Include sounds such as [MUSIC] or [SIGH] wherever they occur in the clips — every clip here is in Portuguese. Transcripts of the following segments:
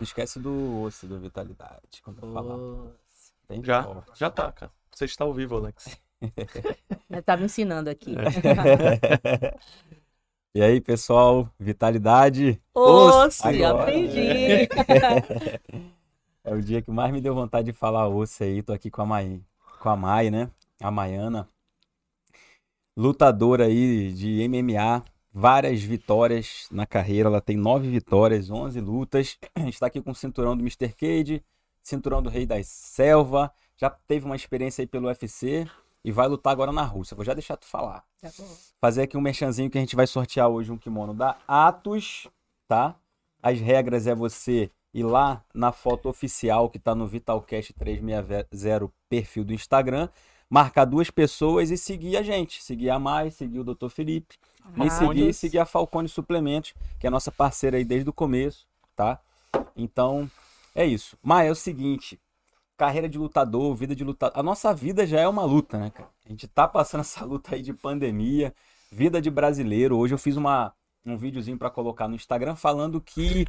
Não esquece do osso do Vitalidade. Quando eu falar. Bem Já, forte. já tá, cara. Você está ao vivo, Alex. [LAUGHS] Eu tava ensinando aqui. [LAUGHS] E aí, pessoal, vitalidade. Osso, agora. aprendi. [LAUGHS] É o dia que mais me deu vontade de falar osso aí. Tô aqui com a Mai, com a Mai, né? A Maiana. Lutadora aí de MMA, várias vitórias na carreira. Ela tem nove vitórias, 11 lutas. [CLEARS THROAT] Está aqui com o cinturão do Mr. Cage, cinturão do Rei da Selva. Já teve uma experiência aí pelo UFC e vai lutar agora na Rússia. Vou já deixar tu falar. Tá fazer aqui um merchanzinho que a gente vai sortear hoje um kimono da Atos, tá? As regras é você ir lá na foto oficial que tá no Vitalcast 360 perfil do Instagram, marcar duas pessoas e seguir a gente, seguir a Mai, seguir o Dr. Felipe, me Ah, seguir e Deus. seguir a Falcone Suplementos, que é a nossa parceira aí desde o começo, tá? Então, é isso. Mai, é o seguinte, carreira de lutador, vida de lutador. A nossa vida já é uma luta, né, cara? A gente tá passando [LAUGHS] essa luta aí de pandemia, vida de brasileiro. Hoje eu fiz uma, um videozinho pra colocar no Instagram falando que,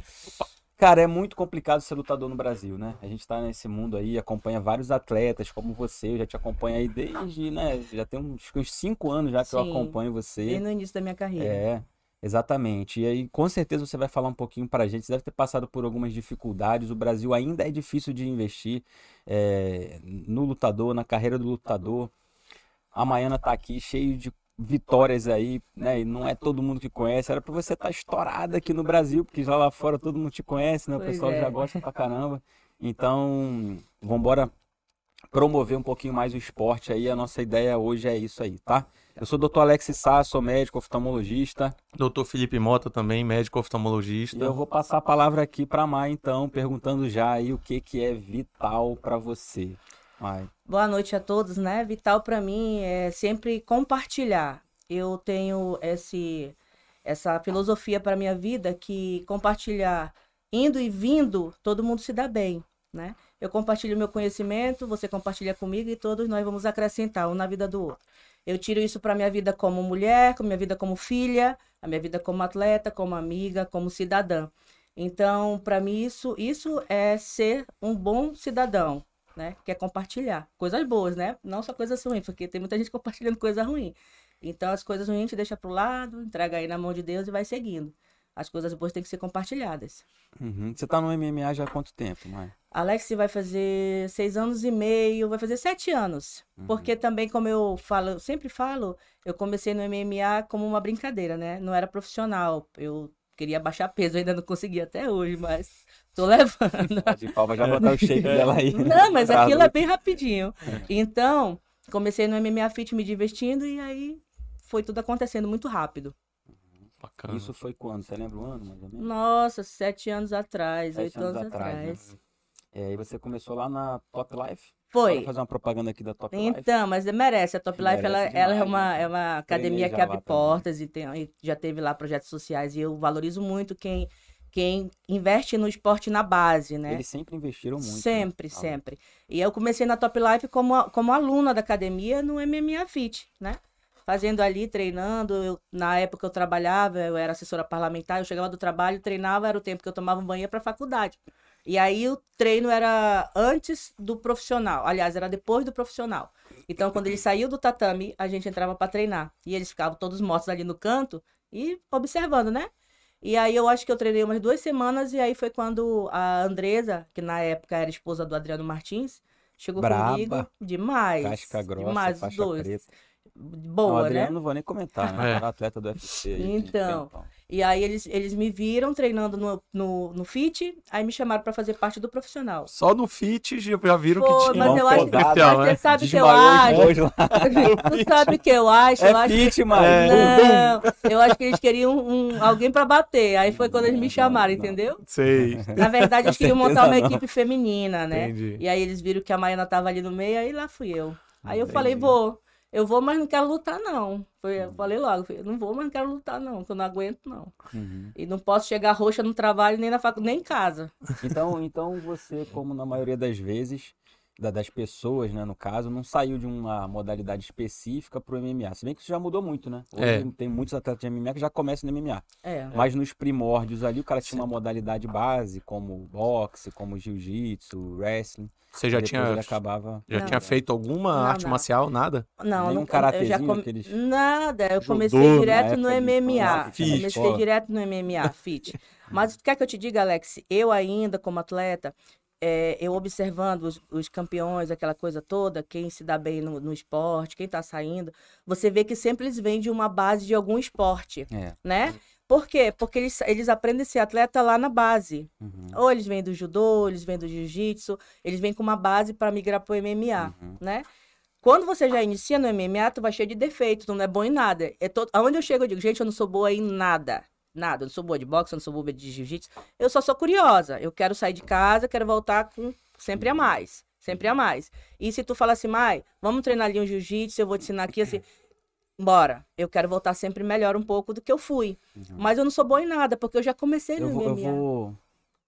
cara, é muito complicado ser lutador no Brasil, né? A gente tá nesse mundo aí, acompanha vários atletas como você, eu já te acompanho aí desde, né? Já tem uns, uns cinco anos já que eu Sim. acompanho você. Desde no início da minha carreira. É, exatamente. E aí, com certeza, você vai falar um pouquinho pra gente. Você deve ter passado por algumas dificuldades. O Brasil ainda é difícil de investir é, no lutador, na carreira do lutador. A Maiana tá aqui cheio de vitórias aí, né? E não é todo mundo que conhece. Era pra você estar estourada aqui no Brasil, porque já lá fora todo mundo te conhece, né? O Pois pessoal é. já gosta pra caramba. Então, vambora promover um pouquinho mais o esporte aí. A nossa ideia hoje é isso aí, tá? Eu sou o Dr. Alex Sá, sou médico oftalmologista. Doutor Felipe Mota também, médico E oftalmologista. eu vou passar a palavra aqui para Mai, então, perguntando já aí o que, que é vital para você. Mai. Boa noite a todos, né? Vital para mim é sempre compartilhar. Eu tenho esse essa filosofia para minha vida que compartilhar indo e vindo, todo mundo se dá bem, né? Eu compartilho meu conhecimento, você compartilha comigo e todos nós vamos acrescentar um na vida do outro. Eu tiro isso para minha vida como mulher, com minha vida como filha, a minha vida como atleta, como amiga, como cidadã. Então, para mim isso isso é ser um bom cidadão, né? Que é compartilhar coisas boas, né? Não só coisas ruins, porque tem muita gente compartilhando coisa ruim. Então, as coisas ruins a gente deixa pro lado, entrega aí na mão de Deus e vai seguindo. As coisas boas têm que ser compartilhadas. Uhum. Você tá no MMA já há quanto tempo, Mai? Alex vai fazer seis anos e meio, vai fazer sete anos. Porque também, como eu falo, eu sempre falo, eu comecei no MMA como uma brincadeira, né? Não era profissional. Eu queria baixar peso, ainda não consegui até hoje, mas tô levando. De palma já botar o shape dela aí. Não, mas aquilo é bem rapidinho. Então, comecei no MMA Fit me divertindo e aí foi tudo acontecendo muito rápido. Bacana. Isso foi quando? Você lembra o ano, mais ou menos? Nossa, sete anos atrás, Sete oito anos, atrás. né? É, e você começou lá na Top Life? Foi. Vou fazer uma propaganda aqui da Top Life. Então, mas merece. A Top Life, ela, Merece ela é, demais, uma, né? é uma academia já que abre portas e, tem, e já teve lá projetos sociais. E eu valorizo muito quem, quem investe no esporte na base, né? Eles sempre investiram muito. né? Sempre, Ah, sempre. E eu comecei na Top Life como, como aluna da academia no MMA Fit, né? Fazendo ali, treinando. Eu- na época eu trabalhava, eu era assessora parlamentar, eu chegava do trabalho, treinava, era o tempo que eu tomava um banho para a faculdade. E aí o treino era antes do profissional. Aliás, era depois do profissional. Então, quando ele saiu do tatame, a gente entrava para treinar. E eles ficavam todos mortos ali no canto e observando, né? E aí eu acho que eu treinei umas duas semanas e aí foi quando a Andresa, que na época era esposa do Adriano Martins, chegou Braba. comigo demais. Casca grossa, demais, os faixa dois. preta. Não, o Boa, Adriano né? não vou nem comentar, né? É. [LAUGHS] Era atleta do UFC. tem Então. E aí eles, eles me viram treinando no, no, no fit, aí me chamaram para fazer parte do profissional. Só no fit já já viram Pô, que tinha mas um eu acho- Mas Mas né? você sabe o [LAUGHS] que eu acho? Tu sabe o que eu acho? eu É acho fit, mano. É. Não, eu acho que eles queriam um, alguém para bater. Aí foi quando eles me chamaram, não. entendeu? Sei. Na verdade, [LAUGHS] eles queriam montar uma equipe feminina, né? Entendi. E aí eles viram que a Maiana tava ali no meio, aí lá fui eu. Aí eu Entendi. falei, vou. Eu vou, mas não quero lutar, não. Foi, eu falei logo, falei, não vou, mas não quero lutar, não, que eu não aguento, não. Uhum. E não posso chegar roxa no trabalho, nem na faculdade, nem em casa. Então, então você, como na maioria das vezes, da- das pessoas, né, no caso, não saiu de uma modalidade específica pro MMA. Se bem que isso já mudou muito, né? Hoje É. tem muitos atletas de MMA que já começam no MMA. É. Mas nos primórdios ali, o cara tinha uma modalidade base, como boxe, como jiu-jitsu, wrestling. Você já tinha, ele acabava... já Não. tinha feito alguma Não, arte não. marcial? Nada? Não, Nem não karatezinho, come... aqueles Nada, eu judô comecei na direto no MMA. Fit. Comecei escola. direto no MMA, fit. Mas quer que eu te diga, Alex? Eu ainda, como atleta, é, eu observando os, os campeões, aquela coisa toda, quem se dá bem no, no esporte, quem tá saindo, você vê que sempre eles vêm de uma base de algum esporte, É. né? Por quê? Porque eles, eles aprendem a ser atleta lá na base. Uhum. Ou eles vêm do judô, eles vêm do jiu-jitsu, eles vêm com uma base para migrar pro MMA, Uhum. né? Quando você já inicia no MMA, tu vai cheio de defeitos, tu não é bom em nada. É. Aonde eu chego, eu digo, gente, eu não sou boa em nada. Nada. Eu não sou boa de boxe, eu não sou boa de jiu-jitsu. Eu só sou curiosa. Eu quero sair de casa, quero voltar com sempre a mais. Sempre a mais. E se tu fala assim, Mai, vamos treinar ali um jiu-jitsu, eu vou te ensinar aqui assim. Bora. Eu quero voltar sempre melhor um pouco do que eu fui. Mas eu não sou boa em nada, porque eu já comecei no Uhum. Eu vou, eu MMA. vou,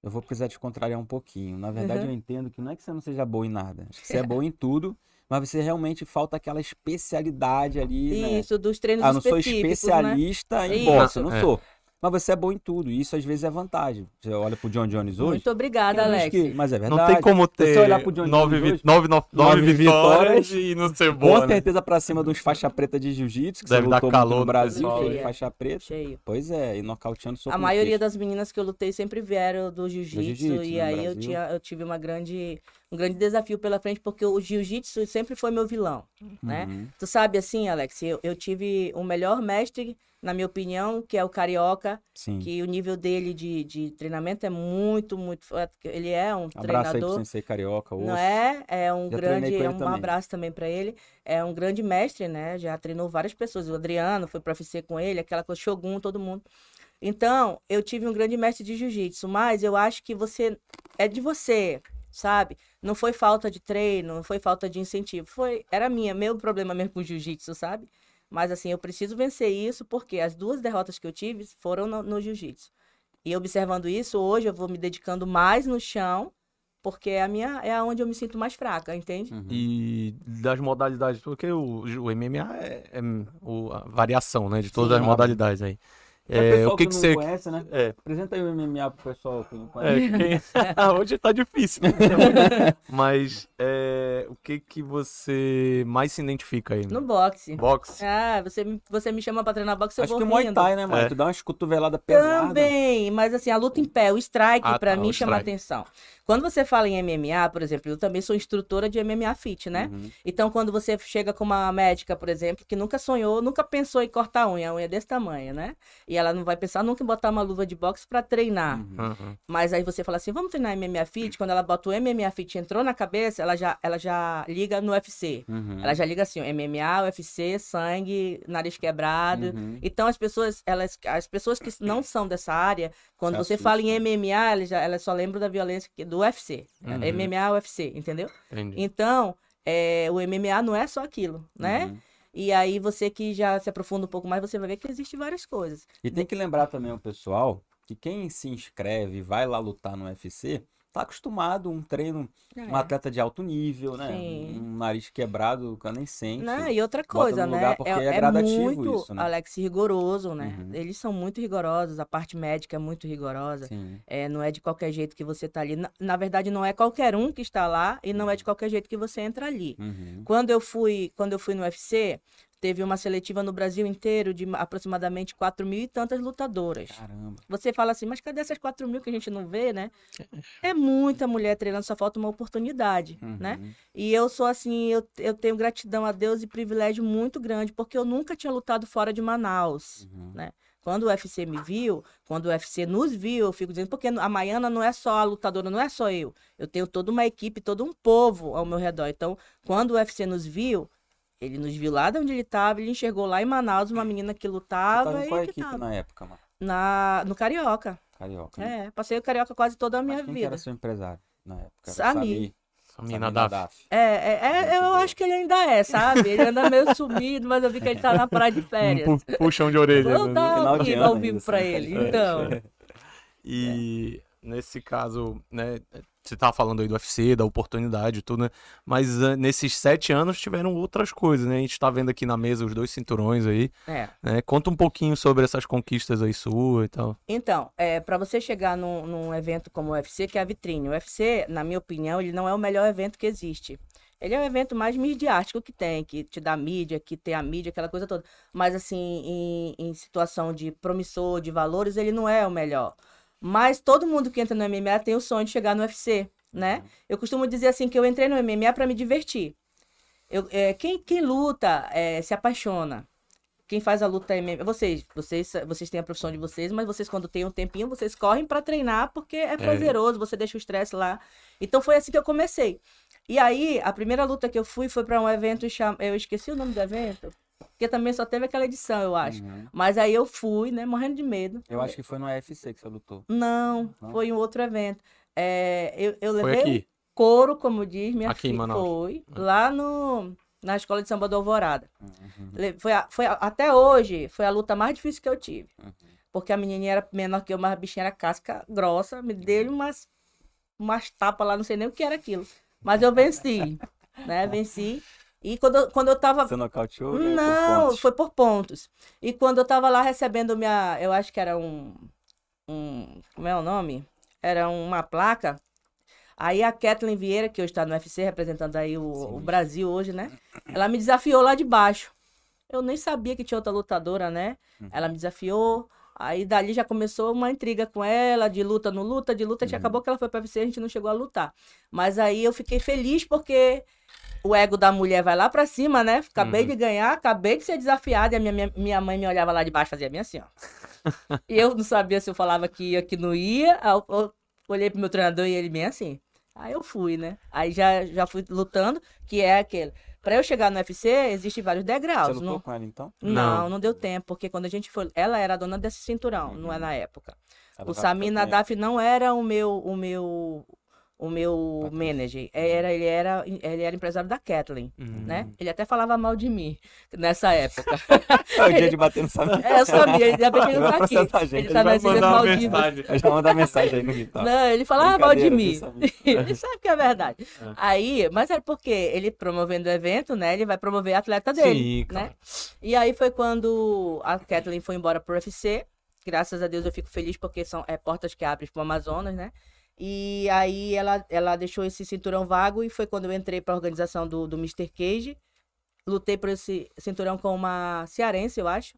eu vou precisar te contrariar um pouquinho. Na verdade, Uhum. eu entendo que não é que você não seja boa em nada. Acho que você é [LAUGHS] boa em tudo, mas você realmente falta aquela especialidade ali, né? Isso, dos treinos Ah, não sou né? especialista em Isso. boxe, eu não É. sou. Mas você é bom em tudo, e isso às vezes é vantagem. Você olha pro John Jones hoje. Muito obrigada, Alex. que- Mas é Não verdade. tem como ter você olhar pro John nove, Jones vi- hoje, nove, no- nove nove vitórias vitórias e não ser Com boa, né? certeza pra cima de uns faixa preta de jiu-jitsu, que Deve você dar lutou calor no Brasil, foi né? faixa preta. Cheio. Pois é, e nocauteando soco A maioria das meninas que eu lutei sempre vieram do jiu-jitsu. jiu-jitsu, e no aí eu, tinha, eu tive uma grande, um grande desafio pela frente, porque o jiu-jitsu sempre foi meu vilão, né? Uhum. Tu sabe assim, Alex, eu, eu tive o melhor mestre, na minha opinião, que é o Carioca, Sim. que o nível dele de, de treinamento é muito, muito forte. Ele é um Abraço aí treinador. Sensei Carioca, Não é? É um Já grande, é um também. abraço também para ele. É um grande mestre, né? Já treinou várias pessoas. O Adriano foi para UFC com ele, aquela coisa, Shogun, todo mundo. Então, eu tive um grande mestre de jiu-jitsu, mas eu acho que você é de você, sabe? Não foi falta de treino, não foi falta de incentivo, foi era minha, meu problema mesmo com o jiu-jitsu, sabe? Mas assim, eu preciso vencer isso porque as duas derrotas que eu tive foram no, no jiu-jitsu. E observando isso, hoje eu vou me dedicando mais no chão, porque é a minha é onde eu me sinto mais fraca, entende? Uhum. E das modalidades, porque o, o MMA é, é o- a variação, né? De todas Sim. as modalidades aí. É, o que, que não você. conhece, né? É, Apresenta aí o MMA pro pessoal que não é, conhece. quem- [LAUGHS] [LAUGHS] hoje tá difícil. né? [LAUGHS] Mas é, o que que você mais se identifica aí? No boxe. Boxe? Ah, você, me- você me chama pra treinar boxe, eu Acho vou que o Muay. Thai, né, mano? É. Tu dá umas cotoveladas pesadas. Também, mas assim, a luta em pé, o strike, Ah, pra tá, mim chama strike. atenção. Quando você fala em MMA, por exemplo, eu também sou instrutora de MMA Fit, né? Uhum. Então, quando você chega com uma médica, por exemplo, que nunca sonhou, nunca pensou em cortar a unha, a unha é desse tamanho, né? E ela não vai pensar nunca em botar uma luva de boxe pra treinar. Uhum. Uhum. Mas aí você fala assim, vamos treinar MMA Fit? Quando ela bota o MMA Fit entrou na cabeça, ela já, ela já liga no UFC. Uhum. Ela já liga assim, MMA, UFC, sangue, nariz quebrado. Uhum. Então as pessoas, elas, as pessoas que não são dessa área, quando Se você fala em. MMA, elas, já, elas só lembram da violência que- do UFC. Uhum. MMA, UFC, entendeu? Entendi. Então, é, o MMA não é só aquilo, né? Uhum. E aí você que já se aprofunda um pouco mais, você vai ver que existe várias coisas. E tem que lembrar também o pessoal que quem se inscreve e vai lá lutar no UFC, tá acostumado a um treino, um É. atleta de alto nível, né? Sim. Um nariz quebrado, o cara nem sente. Né? E outra coisa, no né? lugar porque é é, gradativo muito, isso, né? Alex, rigoroso, né? Uhum. Eles são muito rigorosos, a parte médica é muito rigorosa. Sim. É, não é de qualquer jeito que você tá ali. Na, na verdade, não é qualquer um que está lá e não é de qualquer jeito que você entra ali. Uhum. Quando eu fui, quando eu fui no UFC, teve uma seletiva no Brasil inteiro de aproximadamente 4 mil e tantas lutadoras. Caramba. Você fala assim, mas cadê essas 4 mil que a gente não vê, né? É muita mulher treinando, só falta uma oportunidade, né? Uhum. E eu sou assim, eu, eu tenho gratidão a Deus e privilégio muito grande, porque eu nunca tinha lutado fora de Manaus, Uhum. né? Quando o UFC me viu, quando o UFC nos viu, eu fico dizendo, porque a Maiana não é só a lutadora, não é só eu. Eu tenho toda uma equipe, todo um povo ao meu redor. Então, quando o UFC nos viu, ele nos viu lá de onde ele estava, ele enxergou lá em Manaus uma menina que Você lutava tava em e qual equipe tava na época, mano? na, no Carioca. Carioca. né? É, passei o Carioca quase toda a minha Mas quem que vida. era seu empresário na época? Samir. Essa mina da. É, é, é, eu acho que ele ainda é, sabe? Ele anda meio [LAUGHS] sumido, mas eu vi que ele tá na praia de férias. Um pu- puxão de orelha. Vou né? dar final um ano ao vivo pra tá ele. férias. Então, [LAUGHS] E nesse caso, né, você tava falando aí do UFC, da oportunidade e tudo, né? Mas uh, nesses sete anos tiveram outras coisas, né? A gente tá vendo aqui na mesa os dois cinturões aí. É. Né? Conta um pouquinho sobre essas conquistas aí sua e tal. Então, é, para você chegar num, num evento como o UFC, que é a vitrine, o UFC, na minha opinião, ele não é o melhor evento que existe. Ele é o evento mais midiático que tem, que te dá mídia, que tem a mídia, aquela coisa toda. Mas, assim, em, em situação de promissor, de valores, ele não é o melhor. Mas todo mundo que entra no MMA tem o sonho de chegar no UFC, né? Eu costumo dizer assim que eu entrei no MMA para me divertir. Eu, é, quem, quem luta é, se apaixona. Quem faz a luta é MMA. Vocês, vocês, vocês têm a profissão de vocês, mas vocês, quando tem um tempinho, vocês correm para treinar porque é prazeroso, você deixa o estresse lá. Então foi assim que eu comecei. E aí, a primeira luta que eu fui foi para um evento, eu esqueci o nome do evento, porque também só teve aquela edição, eu acho. Uhum. Mas aí eu fui, né, morrendo de medo. Eu acho que foi no UFC que você lutou. Não, Não? foi um outro evento. É, eu, eu Foi levei aqui. um couro, como diz minha Aqui em filha. Manaus. Foi, lá no, na escola de samba do Alvorada. Uhum. Foi, a- foi a- até hoje, foi a luta mais difícil que eu tive. Uhum. Porque a menininha era menor que eu, mas a bichinha era casca grossa. Me deu umas, umas tapas lá, não sei nem o que era aquilo. Mas eu venci, né? Venci. E quando, eu- quando eu tava Você nocauteou? por não, pontos? foi por pontos. E quando eu tava lá recebendo minha. Eu acho que era um. um como é o nome? Era uma placa. Aí a Kathleen Vieira, que hoje está no UFC, representando aí o, o Brasil hoje, né? Ela me desafiou lá de baixo. Eu nem sabia que tinha outra lutadora, né? Ela me desafiou. Aí dali já começou uma intriga com ela, de luta no luta, de luta. Uhum. Acabou que ela foi pra UFC, a gente não chegou a lutar. Mas aí eu fiquei feliz porque o ego da mulher vai lá pra cima, né? Acabei Uhum. de ganhar, acabei de ser desafiada. E a minha, minha, minha mãe me olhava lá de baixo, fazia bem assim, ó. e eu não sabia se eu falava que ia, que não ia. Aí eu, eu olhei pro meu treinador e ele bem assim. Aí eu fui, né? Aí já, já fui lutando, que é aquele. Pra eu chegar no UFC, existem vários Você degraus. lutou Não, com ela então? não, Não. não, deu tempo, porque quando a gente foi. Ela era a dona desse cinturão, não é na época. Ela O foi- Nadaf não era o meu o meu o meu Patrocínio. manager. Era, ele era ele era empresário da Kathleen, Uhum. né? Ele até falava mal de mim nessa época. [LAUGHS] É o dia de [LAUGHS] bater no Samir. é, eu sabia, ainda bem que ele não tá aqui. Ele tá nas Ilhas Maldivas. Eu já mandar mensagem aí no Vital. Não, ele falava mal de mim. Samir? [LAUGHS] ele sabe que é verdade. É. Aí, mas era porque ele promovendo o evento, né? Ele vai promover a atleta dele, Sim, claro. né? E aí foi quando a Kathleen foi embora pro UFC. Graças a Deus eu fico feliz porque são é, portas que abrem pro Amazonas, né? E aí ela, ela deixou esse cinturão vago e foi quando eu entrei pra organização do, do Mr. Cage. Lutei por esse cinturão com uma cearense, eu acho.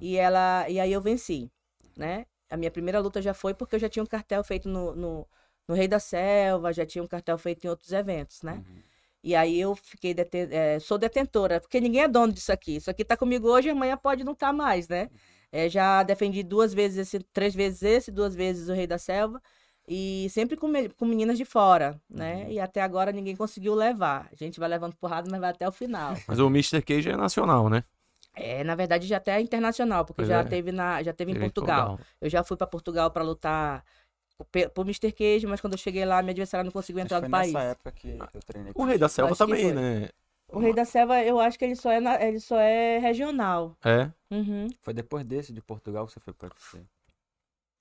E ela e aí eu venci, né? A minha primeira luta já foi porque eu já tinha um cartel feito no, no, no Rei da Selva, já tinha um cartel feito em outros eventos, né? E aí eu fiquei deten eh, sou detentora, porque ninguém é dono disso aqui. Isso aqui tá comigo hoje, amanhã pode não estar mais, né? Eh, já defendi duas vezes esse, três vezes esse, duas vezes o Rei da Selva. E sempre com, me- com meninas de fora, né? E até agora ninguém conseguiu levar. A gente vai levando porrada, mas vai até o final. [LAUGHS] Mas o Mr. Cage é nacional, né? É, na verdade, já até é internacional, porque Pois já é. teve na, já teve em Teve em Portugal. Eu já fui para Portugal para lutar por Mr. Cage, mas quando eu cheguei lá, minha adversária não conseguiu entrar que no foi país. nessa época que eu treinei. O Rei da Selva também, né? O Rei da Selva, eu acho que ele só é, na- ele só é regional. É. Uhum. Foi depois desse de Portugal que você foi pra UFC.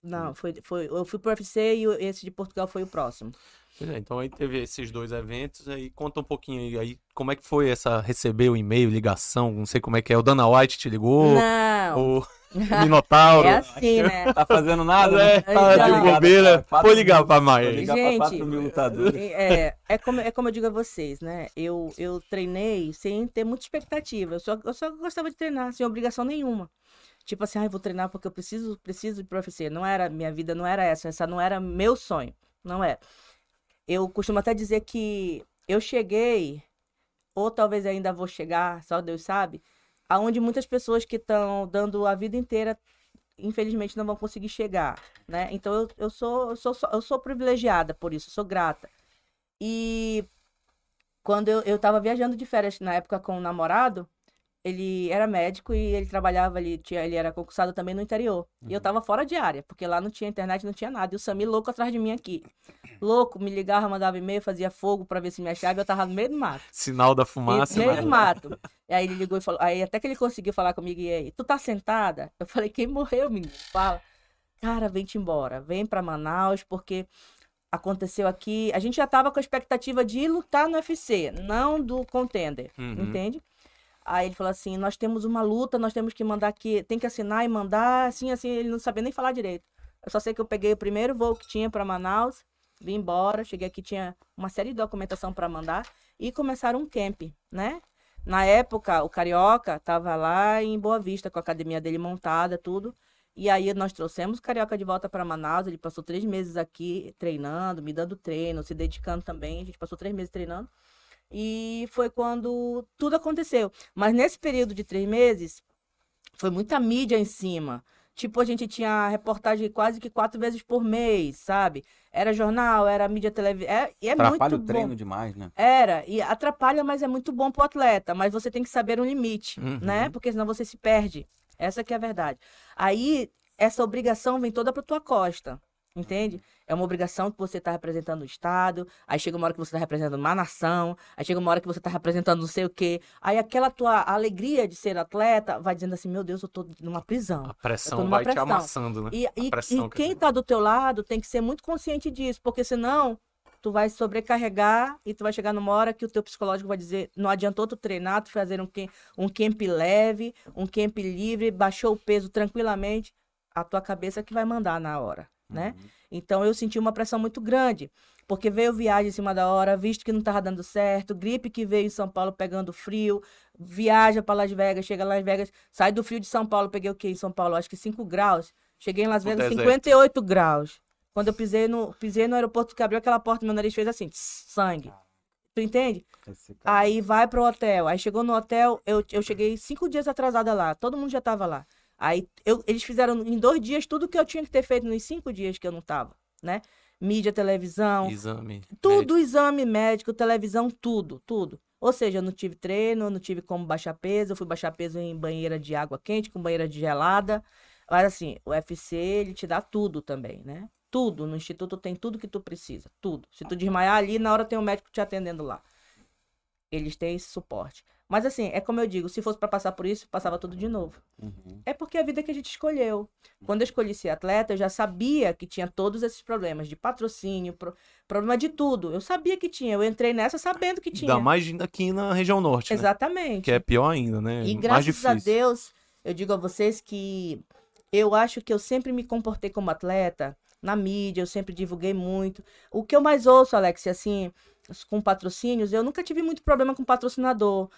Não, foi, foi, eu fui pro UFC e esse de Portugal foi o próximo. Pois é, então aí teve esses dois eventos, aí conta um pouquinho aí, aí como é que foi essa, receber o e-mail, ligação, não sei como é que é, o Dana White te ligou, Não, o [LAUGHS] Minotauro, é assim, né? Tá fazendo nada, É, né? tá de bobeira. Vou ligar pra Maia. Vou ligar Gente, pra 4 mil lutadores. É, é, como, é como eu digo a vocês, né? Eu, eu treinei sem ter muita expectativa. Eu só, eu só gostava de treinar, sem obrigação nenhuma. Tipo assim, ah, vou treinar porque eu preciso, preciso ir pro UFC. Não era, minha vida não era essa, essa não era meu sonho. Não é. Eu costumo até dizer que eu cheguei, ou talvez ainda vou chegar, só Deus sabe, aonde muitas pessoas que estão dando a vida inteira, infelizmente, não vão conseguir chegar, né? Então eu, eu sou, eu sou, eu sou privilegiada por isso, sou grata. E quando eu, eu tava viajando de férias na época com o namorado, ele era médico e ele trabalhava ali, tinha, ele era concursado também no interior. E eu tava fora de área, porque lá não tinha internet, não tinha nada. E o Samir louco atrás de mim aqui. Louco, me ligava, mandava e-mail, fazia fogo pra ver se me achava e eu tava no meio do mato. sinal da E fumaça, no meio né? do mato. E aí ele ligou e falou, aí até que ele conseguiu falar comigo, e aí, tu tá sentada? Eu falei, quem morreu, menino? Fala. Cara, vem-te embora, vem pra Manaus, porque aconteceu aqui. A gente já tava com a expectativa de lutar no UFC, não do contender, Uhum. entende? Aí ele falou assim: nós temos uma luta, nós temos que mandar aqui, tem que assinar e mandar, assim, assim, ele não sabia nem falar direito. Eu só sei que eu peguei o primeiro voo que tinha para Manaus, vim embora, cheguei aqui, tinha uma série de documentação para mandar e começaram um camp, né? Na época, o Carioca tava lá em Boa Vista com a academia dele montada, tudo. E aí nós trouxemos o Carioca de volta para Manaus. Ele passou três meses aqui treinando, me dando treino, se dedicando também. A gente passou três meses treinando. E foi quando tudo aconteceu. Mas nesse período de três meses, foi muita mídia em cima. Tipo, a gente tinha reportagem quase que quatro vezes por mês, sabe? Era jornal, era mídia televisão. É, e é Atrapalha muito o treino bom. demais, né? Era, e atrapalha, mas é muito bom pro atleta. Mas você tem que saber um limite, Uhum. né? Porque senão você se perde. Essa que é a verdade. Aí, essa obrigação vem toda pra tua costa, entende? É uma obrigação que você tá representando o Estado, aí chega uma hora que você tá representando uma nação, aí chega uma hora que você tá representando não sei o quê. Aí aquela tua alegria de ser atleta vai dizendo assim, meu Deus, eu tô numa prisão. A pressão numa vai te pressão. amassando, né? E, e, e quem dizer. tá do teu lado tem que ser muito consciente disso, porque senão tu vai sobrecarregar e tu vai chegar numa hora que o teu psicológico vai dizer, não adiantou tu treinar, tu fazer um, camp- um camp leve, um camp livre, baixou o peso tranquilamente, a tua cabeça que vai mandar na hora, né? Então eu senti uma pressão muito grande, porque veio viagem em cima da hora, visto que não tava dando certo, gripe que veio em São Paulo pegando frio, viaja para Las Vegas, chega em Las Vegas, sai do frio de São Paulo, peguei o quê em São Paulo? Acho que 5 graus. Cheguei em Las Vegas, deserto. 58 graus. Quando eu pisei no, pisei no aeroporto que abriu aquela porta, meu nariz fez assim, tss, sangue. Tu entende? Aí vai pro hotel. Aí chegou no hotel, eu, eu cheguei cinco dias atrasada lá. Todo mundo já tava lá. Aí eu- eles fizeram em dois dias tudo que eu tinha que ter feito nos cinco dias que eu não tava, né? Mídia, televisão, Exame. tudo, exame médico, televisão, tudo, tudo. Ou seja, eu não tive treino, eu não tive como baixar peso, eu fui baixar peso em banheira de água quente, com banheira de gelada. Mas assim, o UFC, ele te dá tudo também, né? Tudo. No instituto tem tudo que tu precisa, tudo. Se tu desmaiar ali, na hora tem um médico te atendendo lá. Eles têm esse suporte. Mas assim, é como eu digo, se fosse pra passar por isso, passava tudo de novo. Uhum. É porque é a vida que a gente escolheu. Quando eu escolhi ser atleta, eu já sabia que tinha todos esses problemas de patrocínio, pro- problema de tudo. Eu sabia que tinha. Eu entrei nessa sabendo que tinha. Ainda mais aqui na região norte, né? Exatamente. Que é pior ainda, né? E graças a Deus, eu digo a vocês que eu acho que eu sempre me comportei como atleta na mídia, eu sempre divulguei muito. O que eu mais ouço, Alex, assim, com patrocínios, eu nunca tive muito problema com patrocinador.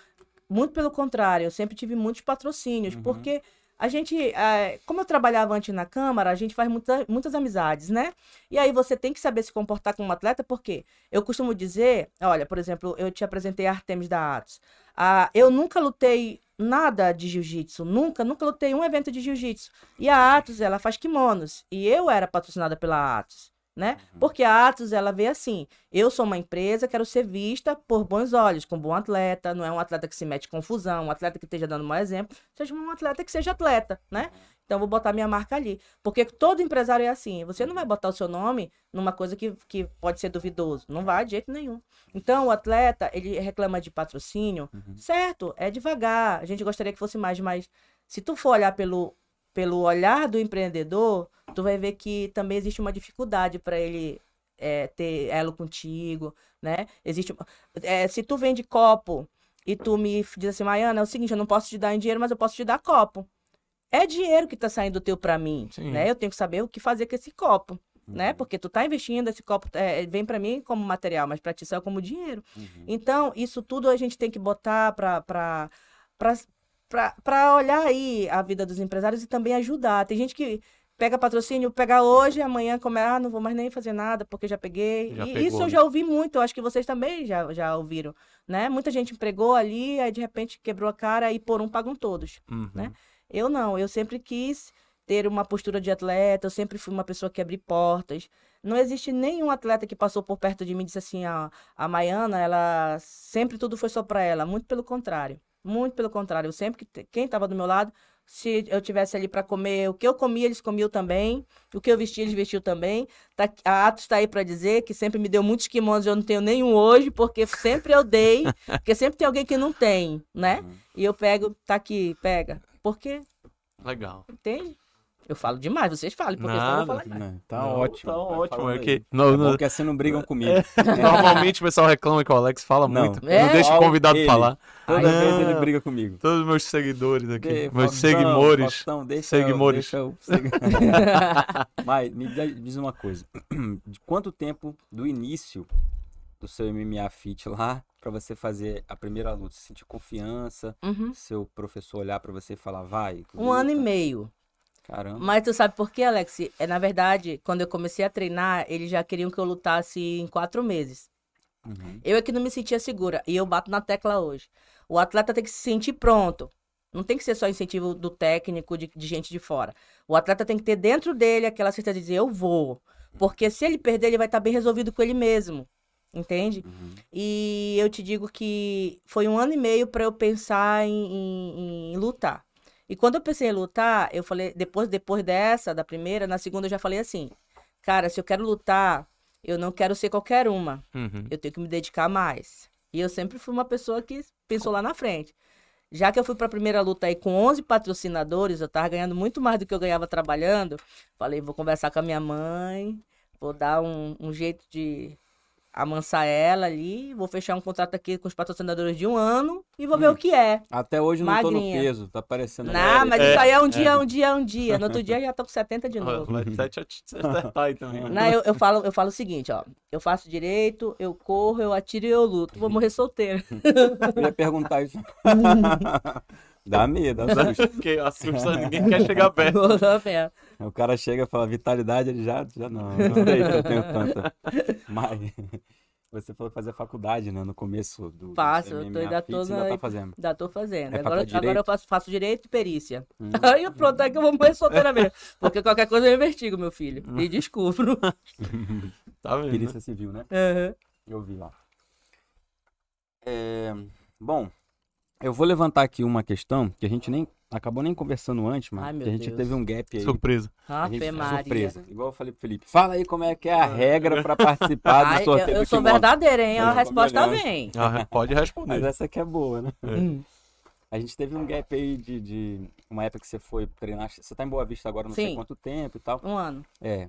Muito pelo contrário, eu sempre tive muitos patrocínios, Uhum. porque a gente, eh, como eu trabalhava antes na Câmara, a gente faz muita, muitas amizades, né? E aí você tem que saber se comportar como atleta, porque eu costumo dizer, olha, por exemplo, eu te apresentei a Artemis da Atos. Ah, eu nunca lutei nada de jiu-jitsu, nunca, nunca lutei um evento de jiu-jitsu. E a Atos, ela faz kimonos, e eu era patrocinada pela Atos, né? Porque a Atos, ela vê assim, eu sou uma empresa, quero ser vista por bons olhos, com um bom atleta, não é um atleta que se mete em confusão, um atleta que esteja dando um exemplo, seja um atleta que seja atleta, né? Então eu vou botar minha marca ali. Porque todo empresário é assim, você não vai botar o seu nome numa coisa que, que pode ser duvidoso, não vai de jeito nenhum. Então o atleta, ele reclama de patrocínio, certo, é devagar, a gente gostaria que fosse mais, mas se tu for olhar pelo, pelo olhar do empreendedor, tu vai ver que também existe uma dificuldade para ele é, ter elo contigo, né? Existe. é, se tu vende copo e tu me diz assim, Maiana, é o seguinte, eu não posso te dar em dinheiro, mas eu posso te dar copo. É dinheiro que tá saindo teu para mim, Sim. né? Eu tenho que saber o que fazer com esse copo, né? Porque tu tá investindo, esse copo é, vem para mim como material, mas para ti saiu como dinheiro. Uhum. Então, isso tudo a gente tem que botar para para olhar aí a vida dos empresários e também ajudar. Tem gente que pega patrocínio, pega hoje, amanhã come, ah, não vou mais nem fazer nada porque já peguei. Já e pegou, isso eu né? já ouvi muito, eu acho que vocês também já, já ouviram, né? Muita gente empregou ali, aí de repente quebrou a cara e por um pagam todos. Uhum. né? Eu não, eu sempre quis ter uma postura de atleta, eu sempre fui uma pessoa que abri portas. Não existe nenhum atleta que passou por perto de mim e disse assim, a, a Maiana, ela sempre tudo foi só pra ela, muito pelo contrário. Muito pelo contrário, eu sempre que quem estava do meu lado, se eu tivesse ali para comer, o que eu comia, eles comiam também, o que eu vestia, eles vestiam também. Tá, a Atos está aí para dizer que sempre me deu muitos kimonos, eu não tenho nenhum hoje, porque sempre eu dei, [LAUGHS] porque sempre tem alguém que não tem, né? Uhum. E eu pego, tá aqui, pega. Porque Legal. Entende? Eu falo demais, vocês falem, porque senão eu Nada. falar demais. Né? Tá Não, ótimo. Tá ótimo. É que, É não, não- bom que assim não brigam comigo. [LAUGHS] normalmente o pessoal reclama que o Alex fala Não. muito. É? Não deixa o convidado ele. falar. Toda Não. vez ele briga comigo. Todos os meus seguidores aqui. Ei, meus Faustão, seguimores. Faustão, deixa Seguimores. eu- deixa eu- Mas [LAUGHS] me diz- uma coisa. [CLEARS THROAT] De quanto tempo do início do seu MMA Fit lá pra você fazer a primeira luta? Você sentir confiança? Uhum. Seu professor olhar pra você e falar, vai? Um ano e meio. Caramba. Mas tu sabe por quê, Alex? É, na verdade, quando eu comecei a treinar, eles já queriam que eu lutasse em quatro meses. Uhum. Eu é que não me sentia segura. E eu bato na tecla hoje. O atleta tem que se sentir pronto. Não tem que ser só incentivo do técnico, de, de gente de fora. O atleta tem que ter dentro dele aquela certeza de dizer, eu vou. Porque se ele perder, ele vai estar bem resolvido com ele mesmo. Entende? Uhum. E eu te digo que foi um ano e meio para eu pensar em, em- em lutar. E quando eu pensei em lutar, eu falei, depois, depois dessa, da primeira, na segunda eu já falei assim, cara, se eu quero lutar, eu não quero ser qualquer uma. Uhum. Eu tenho que me dedicar mais. E eu sempre fui uma pessoa que pensou lá na frente. Já que eu fui para a primeira luta aí com 11 patrocinadores, eu tava ganhando muito mais do que eu ganhava trabalhando. Falei, vou conversar com a minha mãe, vou dar um, um jeito de amansar ela ali, vou fechar um contrato aqui com os patrocinadores de um ano e vou ver Hum. o que é. Até hoje não tô no Magrinha. peso, tá parecendo. Não, mas É, isso aí é um é. dia, um dia, um dia. No outro dia eu já tô com 70 de novo. Acertar aí também. Não, eu, eu, falo, eu falo o seguinte, ó. Eu faço direito, eu corro, eu atiro e eu luto. Vou morrer solteiro. Eu ia perguntar isso. [LAUGHS] dá medo, dá susto. Porque assusta, ninguém quer chegar perto. O cara chega e fala, vitalidade, ele já, já não. Não sei se eu tenho tanta. Mas [LAUGHS] você falou fazer faculdade, né? No começo do. do Faço, eu tô- ainda tô você ainda na- tá fazendo. Ainda tô fazendo. É agora, agora eu faço, faço direito e perícia. Hum. [LAUGHS] Aí pronto, aí que eu vou morrer solteira mesmo. Porque qualquer coisa eu investigo, meu filho. E [LAUGHS] descubro. Tá vendo? né? Perícia civil, né? Aham. Eu vi lá. É, bom, eu vou levantar aqui uma questão que a gente nem acabou nem conversando antes, mas Ai, que a gente Deus. teve um gap aí. Surpresa. A gente, surpresa. Igual eu falei pro Felipe. Fala aí como é que é a regra pra participar do Ai, eu, sorteio eu do sou verdadeira, hein? A Mas eu resposta vem. Ah, pode Mas responder. essa aqui é boa, né? Hum. A gente teve um gap aí de, de uma época que você foi treinar. Você tá em Boa Vista agora, não sei Sim. quanto tempo e tal. Um ano. É.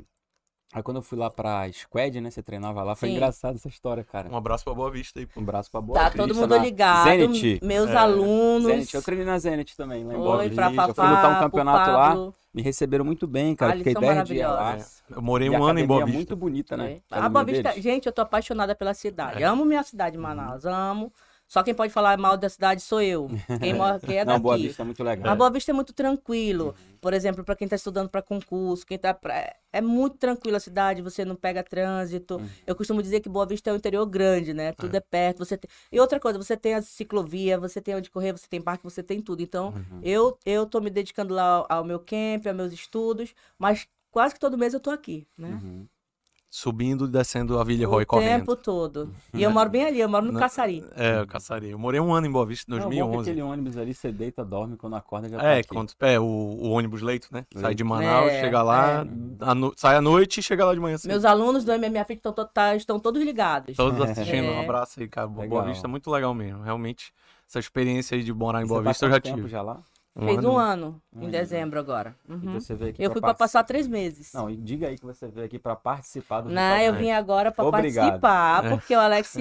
Aí quando eu fui lá pra Squad, né? Você treinava lá, foi Sim. engraçado essa história, cara. Um abraço pra Boa Vista aí. pô. Um braço pra Boa Tá Vista, todo mundo na ligado. Zenit. Meus É. alunos. Zenit, eu treinei na Zenit também, lá em Boa Oi, Vista. pra Eu fui lutar um campeonato lá, me receberam muito bem, cara. Ah, eles Fiquei são 10 dias lá. maravilhosos. Eu morei um ano em Boa é Vista. muito bonita, né? É. A Boa Vista, deles. gente, eu tô apaixonada pela cidade. É. Amo minha cidade, Manaus, amo. Só quem pode falar mal da cidade sou eu. Quem, mora, quem é [LAUGHS] Não, daqui. Boa Vista é muito legal. A Boa Vista é muito tranquilo. Por exemplo, para quem está estudando para concurso, quem tá pra... é muito tranquila a cidade, você não pega trânsito. Uhum. Eu costumo dizer que Boa Vista é um interior grande, né? Tudo é, perto, você tem... E outra coisa, você tem a ciclovia, você tem onde correr, você tem parque, você tem tudo. Então, Uhum. eu eu tô me dedicando lá ao, ao meu camp, aos meus estudos, mas quase que todo mês eu tô aqui, né? Uhum. Subindo e descendo a Vila o Roy correndo. tempo todo. E eu moro bem ali, eu moro no Não. Caçari. É, eu caçaria. Eu morei um ano em Boa Vista, em Não, bom que 2011. aquele ônibus ali, você deita, dorme, quando acorda já tá É, aqui. quando, é o, o ônibus leito, né? Sai Leito. de Manaus, É, chega lá, a no- sai à noite e chega lá de manhã cedo. Meus alunos do MMA Fit estão, to- tá- estão todos ligados. Todos assistindo, um É. abraço aí, cara. Boa Legal. Vista é muito legal mesmo. Realmente, essa experiência aí de morar em E Boa você tá Vista eu já tempo tive. já lá? Fez um ano, Um em ano. dezembro agora. Uhum. Você veio aqui Eu fui para participar- passar três meses. Não, e diga aí que você veio aqui pra participar do Não, eu Vital vim agora para participar, É. porque o Alex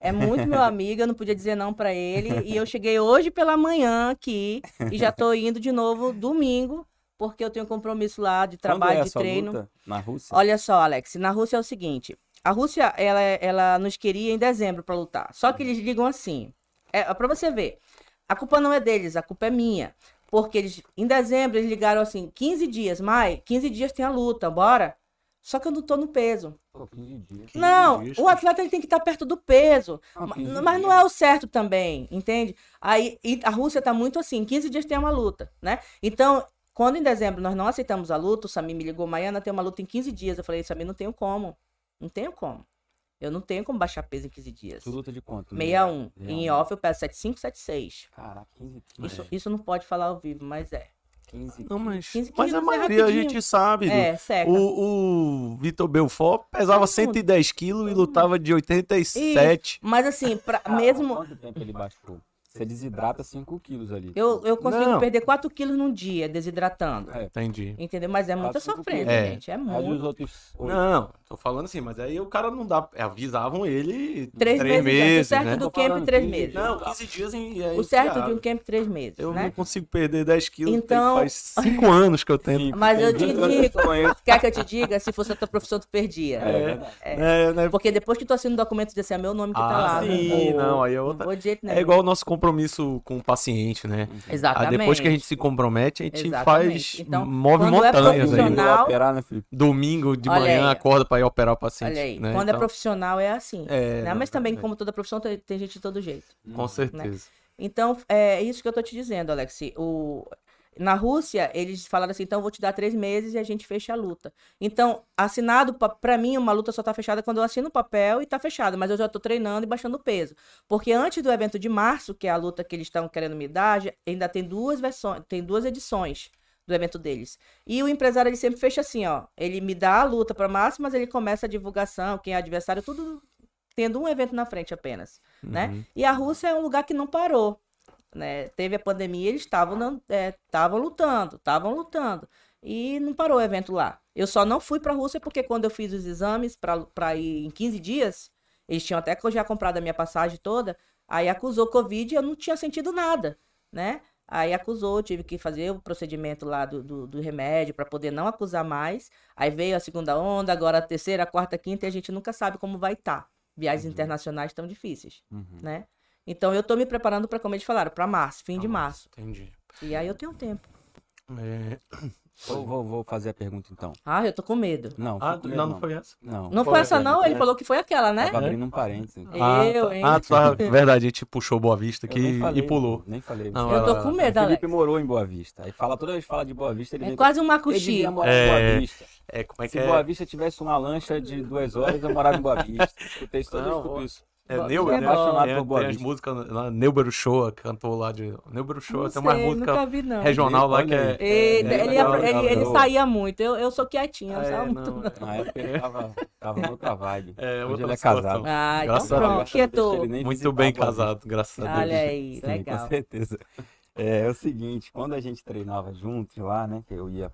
é muito meu [LAUGHS] amigo, eu não podia dizer não para ele. E eu cheguei hoje pela manhã aqui e já tô indo de novo domingo, porque eu tenho compromisso lá de Quando trabalho, é de treino. luta? Na Rússia? Olha só, Alex, na Rússia é o seguinte: a Rússia, ela, ela nos queria em dezembro para lutar. Só que eles ligam assim: é, para você ver, a culpa não é deles, a culpa é minha. Porque eles, em dezembro, eles ligaram assim: 15 dias, Mai, 15 dias tem a luta, bora. Só que eu não tô no peso. Pô, 15 dias. Não, dias, o atleta ele tem que estar perto do peso. Ah, Ma- 15 mas não é o certo também, entende? Aí a Rússia tá muito assim, 15 dias tem uma luta, né? Então, quando em dezembro nós não aceitamos a luta, o Samir me ligou, Maiana, tem uma luta em 15 dias. Eu falei, Samir, não tenho como. Não tenho como. Eu não tenho como baixar peso em 15 dias. Tu luta de quanto? 61. Meia Em off eu peço 75, 76. Caraca, 15 Isso, isso não pode falar ao vivo, mas é. 15 Não, mas, 15 mas a quilos é maioria a rapidinho. gente sabe. É, seca. O, o Vitor Belfort pesava 110 quilos e lutava de 87. Mas assim, pra, Ah, mesmo. Quanto tempo ele baixou? Você desidrata 5 quilos ali. Eu, eu consigo Não. perder 4 quilos num dia desidratando. É. Entendi. Entendeu? Mas é muita sofrência, quilos. gente. É Aí os muito. outros. Não, tô falando assim, mas aí o cara não dá. Avisavam ele Três, meses, é. O certo né? do camp, falando três que- meses. Não, 15 dias em. é O certo de um camp, três meses, Eu né? não consigo perder 10 quilos. Então- Faz 5 anos que eu tento. Cinco. Mas eu te digo-. Quer que eu te diga? Se fosse a tua profissão, tu perdia. É. É, né? Porque depois que tu assina o documento desse é meu nome que tá Ah, lá. sim, vou- não, aí é outra- vou de jeito nenhum. É igual o nosso compromisso com o paciente, né? Ah, Exatamente. depois que a gente se compromete, a gente Exatamente. faz. Então, move quando é montanhas aí. Vai operar, né, Felipe? Domingo de Olha manhã aí. acorda pra ir operar o paciente. Olha aí, né? quando é Então, profissional é assim. É, né? Mas também, como toda profissão, tem, tem gente de todo jeito. Com certeza. Então, é isso que eu tô te dizendo, Alex. O... Na Rússia, eles falaram assim, então eu vou te dar três meses e a gente fecha a luta. Então, assinado, pa- pra mim, uma luta só tá fechada quando eu assino o papel e tá fechada, mas eu já tô treinando e baixando peso. Porque antes do evento de março, que é a luta que eles estão querendo me dar, ainda tem duas versões, tem duas edições do evento deles. E o empresário, ele sempre fecha assim, ó, ele me dá a luta pra março, mas ele começa a divulgação, quem é adversário, tudo tendo um evento na frente apenas, né? Uhum. E a Rússia é um lugar que não parou, né? Teve a pandemia, eles estavam é, lutando, estavam lutando e não parou o evento lá. Eu só não fui para a Rússia porque quando eu fiz os exames para ir em 15 dias, eles tinham até já comprado a minha passagem toda, aí acusou Covid e eu não tinha sentido nada, né? Aí acusou, tive que fazer o procedimento lá do, do, do remédio para poder não acusar mais. Aí veio a segunda onda, agora a terceira, a quarta, a quinta, e a gente nunca sabe como vai estar. Viagens internacionais tão difíceis, Uhum. né? Então eu tô me preparando para, como eles falaram, para março, fim de Ah, março. Entendi. E aí eu tenho tempo. É... Vou, vou, vou fazer a pergunta então. Ah, eu tô com medo. Não, Ah, não, medo, não foi essa? Não. Não foi é, essa, não? Ele é? falou que foi aquela, né? Tava abrindo um parênteses. Ah, Eu, tá. hein? Ah, tá. Verdade, a gente puxou Boa Vista Eu aqui falei, e pulou. Nem falei. Não, Eu tô ela- com o medo, Alex. Felipe morou em Boa Vista. Aí fala, toda vez que fala de Boa Vista, ele É vem quase um Ele macuxi. morar em É, Boa Vista. É, como é que Se é? Boa Vista tivesse uma lancha de duas horas, eu morava em Boa Vista. Escutei isso todo Não, escuto isso. É Neuber, é né? apaixonado Tem, tem as músicas lá, Neuber Show cantou lá de. Neuber Show, Não tem uma música nunca vi, não. regional lá que é. é ele, legal, ele- legal, ele legal. saía muito. Eu, eu sou quietinha, eu É, saio muito. não, não. Na época ele tava, tava outra vibe. É, Hoje ele é casado. Ah, então Graças a pronto, Deus. quietou. Ele nem Muito bem casado, graças a Deus. Olha aí, [LAUGHS] Sim, legal. com certeza. É, é o seguinte, quando a gente treinava juntos lá, né, que eu ia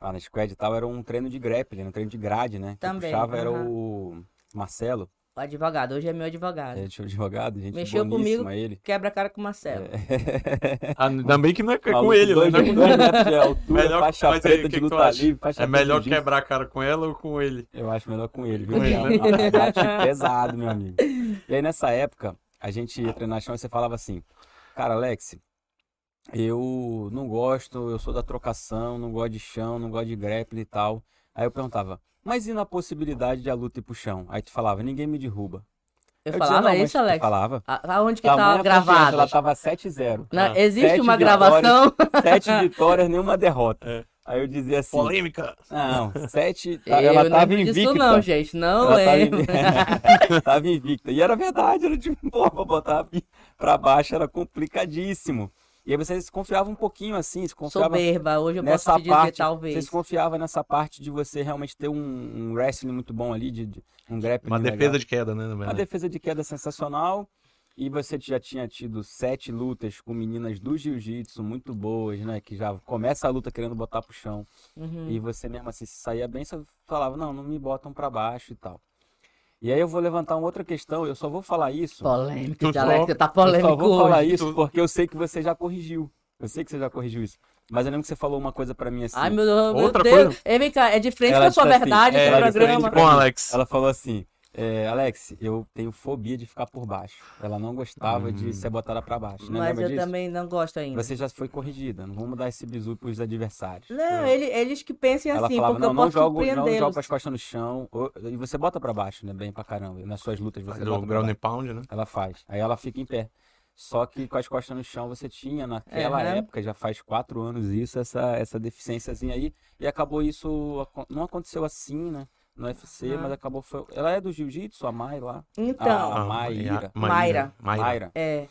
lá na squad e tal, era um treino de grappling, um treino de grade, né? Quem Também, puxava era o Marcelo, O advogado, hoje é meu advogado. é, tinha o advogado, gente Mexeu comigo, ele. Quebra a cara com o Marcelo. [LAUGHS] Ah, ainda bem que não é com Maluco, ele, né? dois metros de altura, Melhor- faixa mas aí, preta que de luta acha? livre, faixa É melhor quebrar a cara com ela ou com ele? Eu acho melhor com ele, viu? Com ele, né? Bate pesado, meu amigo. E aí, nessa época, a gente ia treinar chão e você falava assim, cara, Alex, eu não gosto, eu sou da trocação, não gosto de chão, não gosto de grappling e tal. Aí eu perguntava, mas e na possibilidade de a luta ir pro chão? Aí tu falava, ninguém me derruba. Eu dizia, falava "Não, mas isso, Alex? Falava. A- Aonde que Tamanha tá confiança, gravado? Ela tava 7-0. Não, Ah, existe sete uma gravação. [LAUGHS] Sete vitórias, nenhuma derrota. É. Aí eu dizia assim, Polêmica! não, sete... [LAUGHS] eu ela não tava lembro disso invicta. não, gente. Não Ela tava, lembro. invi- [LAUGHS] tava invicta. E era verdade, era tipo, pô, pra botar pra baixo era complicadíssimo. E aí vocês confiavam um pouquinho assim, se confiava Soberba, hoje eu nessa posso te dizer parte, talvez. vocês confiavam nessa parte de você realmente ter um, um wrestling muito bom ali, de, de- um grappling Uma legal. defesa de queda, né? Uma defesa de queda sensacional. E você já tinha tido sete lutas com meninas do jiu-jitsu muito boas, né? Que já começa a luta querendo botar pro chão. Uhum. E você mesmo assim se saía bem, você falava, não, não me botam pra baixo e tal. E aí eu vou levantar uma outra questão, eu só vou falar isso. Polêmico, você tá eu polêmico só vou falar hoje. isso porque eu sei que você já corrigiu. Eu sei que você já corrigiu isso. Mas eu lembro que você falou uma coisa pra mim assim. Ai, meu Deus, meu Outra Deus. coisa? Ei, vem cá, é de frente Ela com a sua assim, verdade é, ela disse programa. Alex. Ela falou assim, é, Alex, eu tenho fobia de ficar por baixo. Ela não gostava Hum. de ser botada pra baixo. Não Mas lembra eu disso? também não gosto ainda. Você já foi corrigida. Não vamos dar esse bizu pros adversários. Não, ele- eles que pensem Ela assim, falava, porque não, eu não posso jogo, não jogo as costas no chão. ou- E você bota pra baixo, né? Bem pra caramba. Nas suas lutas você bota pra ground and pound, né? Ela faz. Aí ela fica em pé. Só que com as costas no chão você tinha, naquela Aham. época, já faz quatro anos isso, essa, essa deficiênciazinha aí. E acabou isso, não aconteceu assim, né? No UFC, Aham. mas acabou. Foi... Ela é do jiu-jitsu, a Mai lá. Então, Ah, Maíra. Mayra. Mayra. Mayra. é,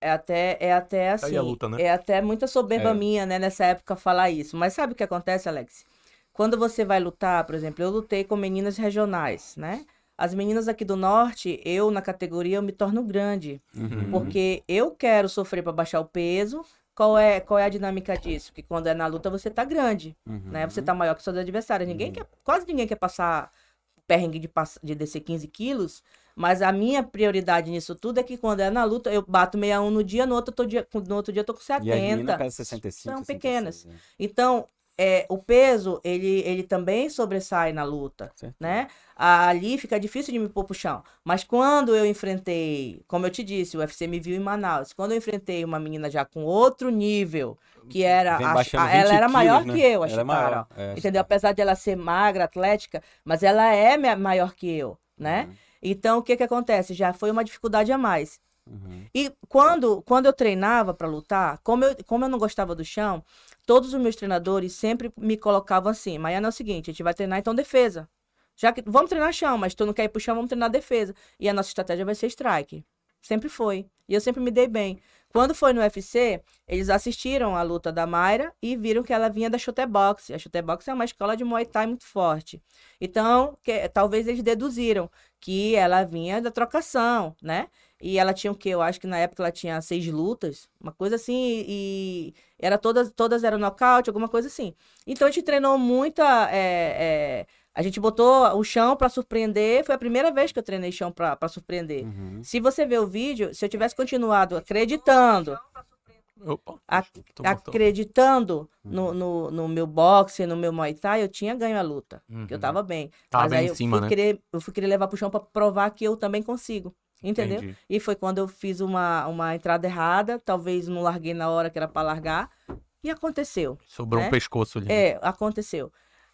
é até, é até Tá aí assim, a luta, né? é até muita soberba É. minha, né, nessa época falar isso. Mas sabe o que acontece, Alex? Quando você vai lutar, por exemplo, eu lutei com meninas regionais, né? as meninas aqui do norte, eu na categoria, eu me torno grande. Uhum. Porque eu quero sofrer para baixar o peso. Qual é, qual é a dinâmica disso? Que quando é na luta você tá grande, Uhum. né? Você tá maior que seus adversários. Ninguém quer, quase ninguém quer passar perrengue de, de descer 15 quilos. Mas a minha prioridade nisso tudo é que quando é na luta, eu bato 61 no dia, no outro, tô dia, no outro dia eu tô com E as meninas 70. pesam 65, São 66, pequenas. né? Então, é, o peso, ele, ele também sobressai na luta, Certo. né? Ali fica difícil de me pôr pro chão. Mas quando eu enfrentei, como eu te disse, o UFC me viu em Manaus. Quando eu enfrentei uma menina já com outro nível, que era. A- a- ela 20 era maior quilos, que né? eu, a Ela é Chitara. maior, é, Entendeu? Apesar de ela ser magra, atlética, mas ela é maior que eu, né? Uhum. Então, o que que acontece? Já foi uma dificuldade a mais. Uhum. E quando, quando eu treinava para lutar, como eu, como eu não gostava do chão, todos os meus treinadores sempre me colocavam assim: Maiana é o seguinte, a gente vai treinar então defesa. Já que vamos treinar chão, mas tu não quer ir pro chão, vamos treinar defesa. E a nossa estratégia vai ser strike. Sempre foi. E eu sempre me dei bem. Quando foi no UFC, eles assistiram a luta da Mayra e viram que ela vinha da Chutebox. A Chutebox é uma escola de Muay Thai muito forte. Então, que- talvez eles deduziram que ela vinha da trocação, né? E ela tinha o quê? Eu acho que na época ela tinha seis lutas, uma coisa assim, e era todas, todas eram nocaute, alguma coisa assim. Então a gente treinou muita. é, é, a gente botou o chão pra surpreender. Foi a primeira vez que eu treinei chão pra pra surpreender. Uhum. Se você ver o vídeo, se eu tivesse continuado acreditando, Opa, a- tu botou. acreditando Uhum. no, no, no meu boxe, no meu Muay Thai, eu tinha ganho a luta. Que eu Uhum. tava bem. Tava Mas bem aí em eu cima, fui né? querer, eu fui querer levar pro chão pra provar que eu também consigo. Entendeu? Entendi. E foi quando eu fiz uma, uma entrada errada, talvez não larguei na hora que era pra largar. E aconteceu. Sobrou né? um pescoço ali. É, aconteceu.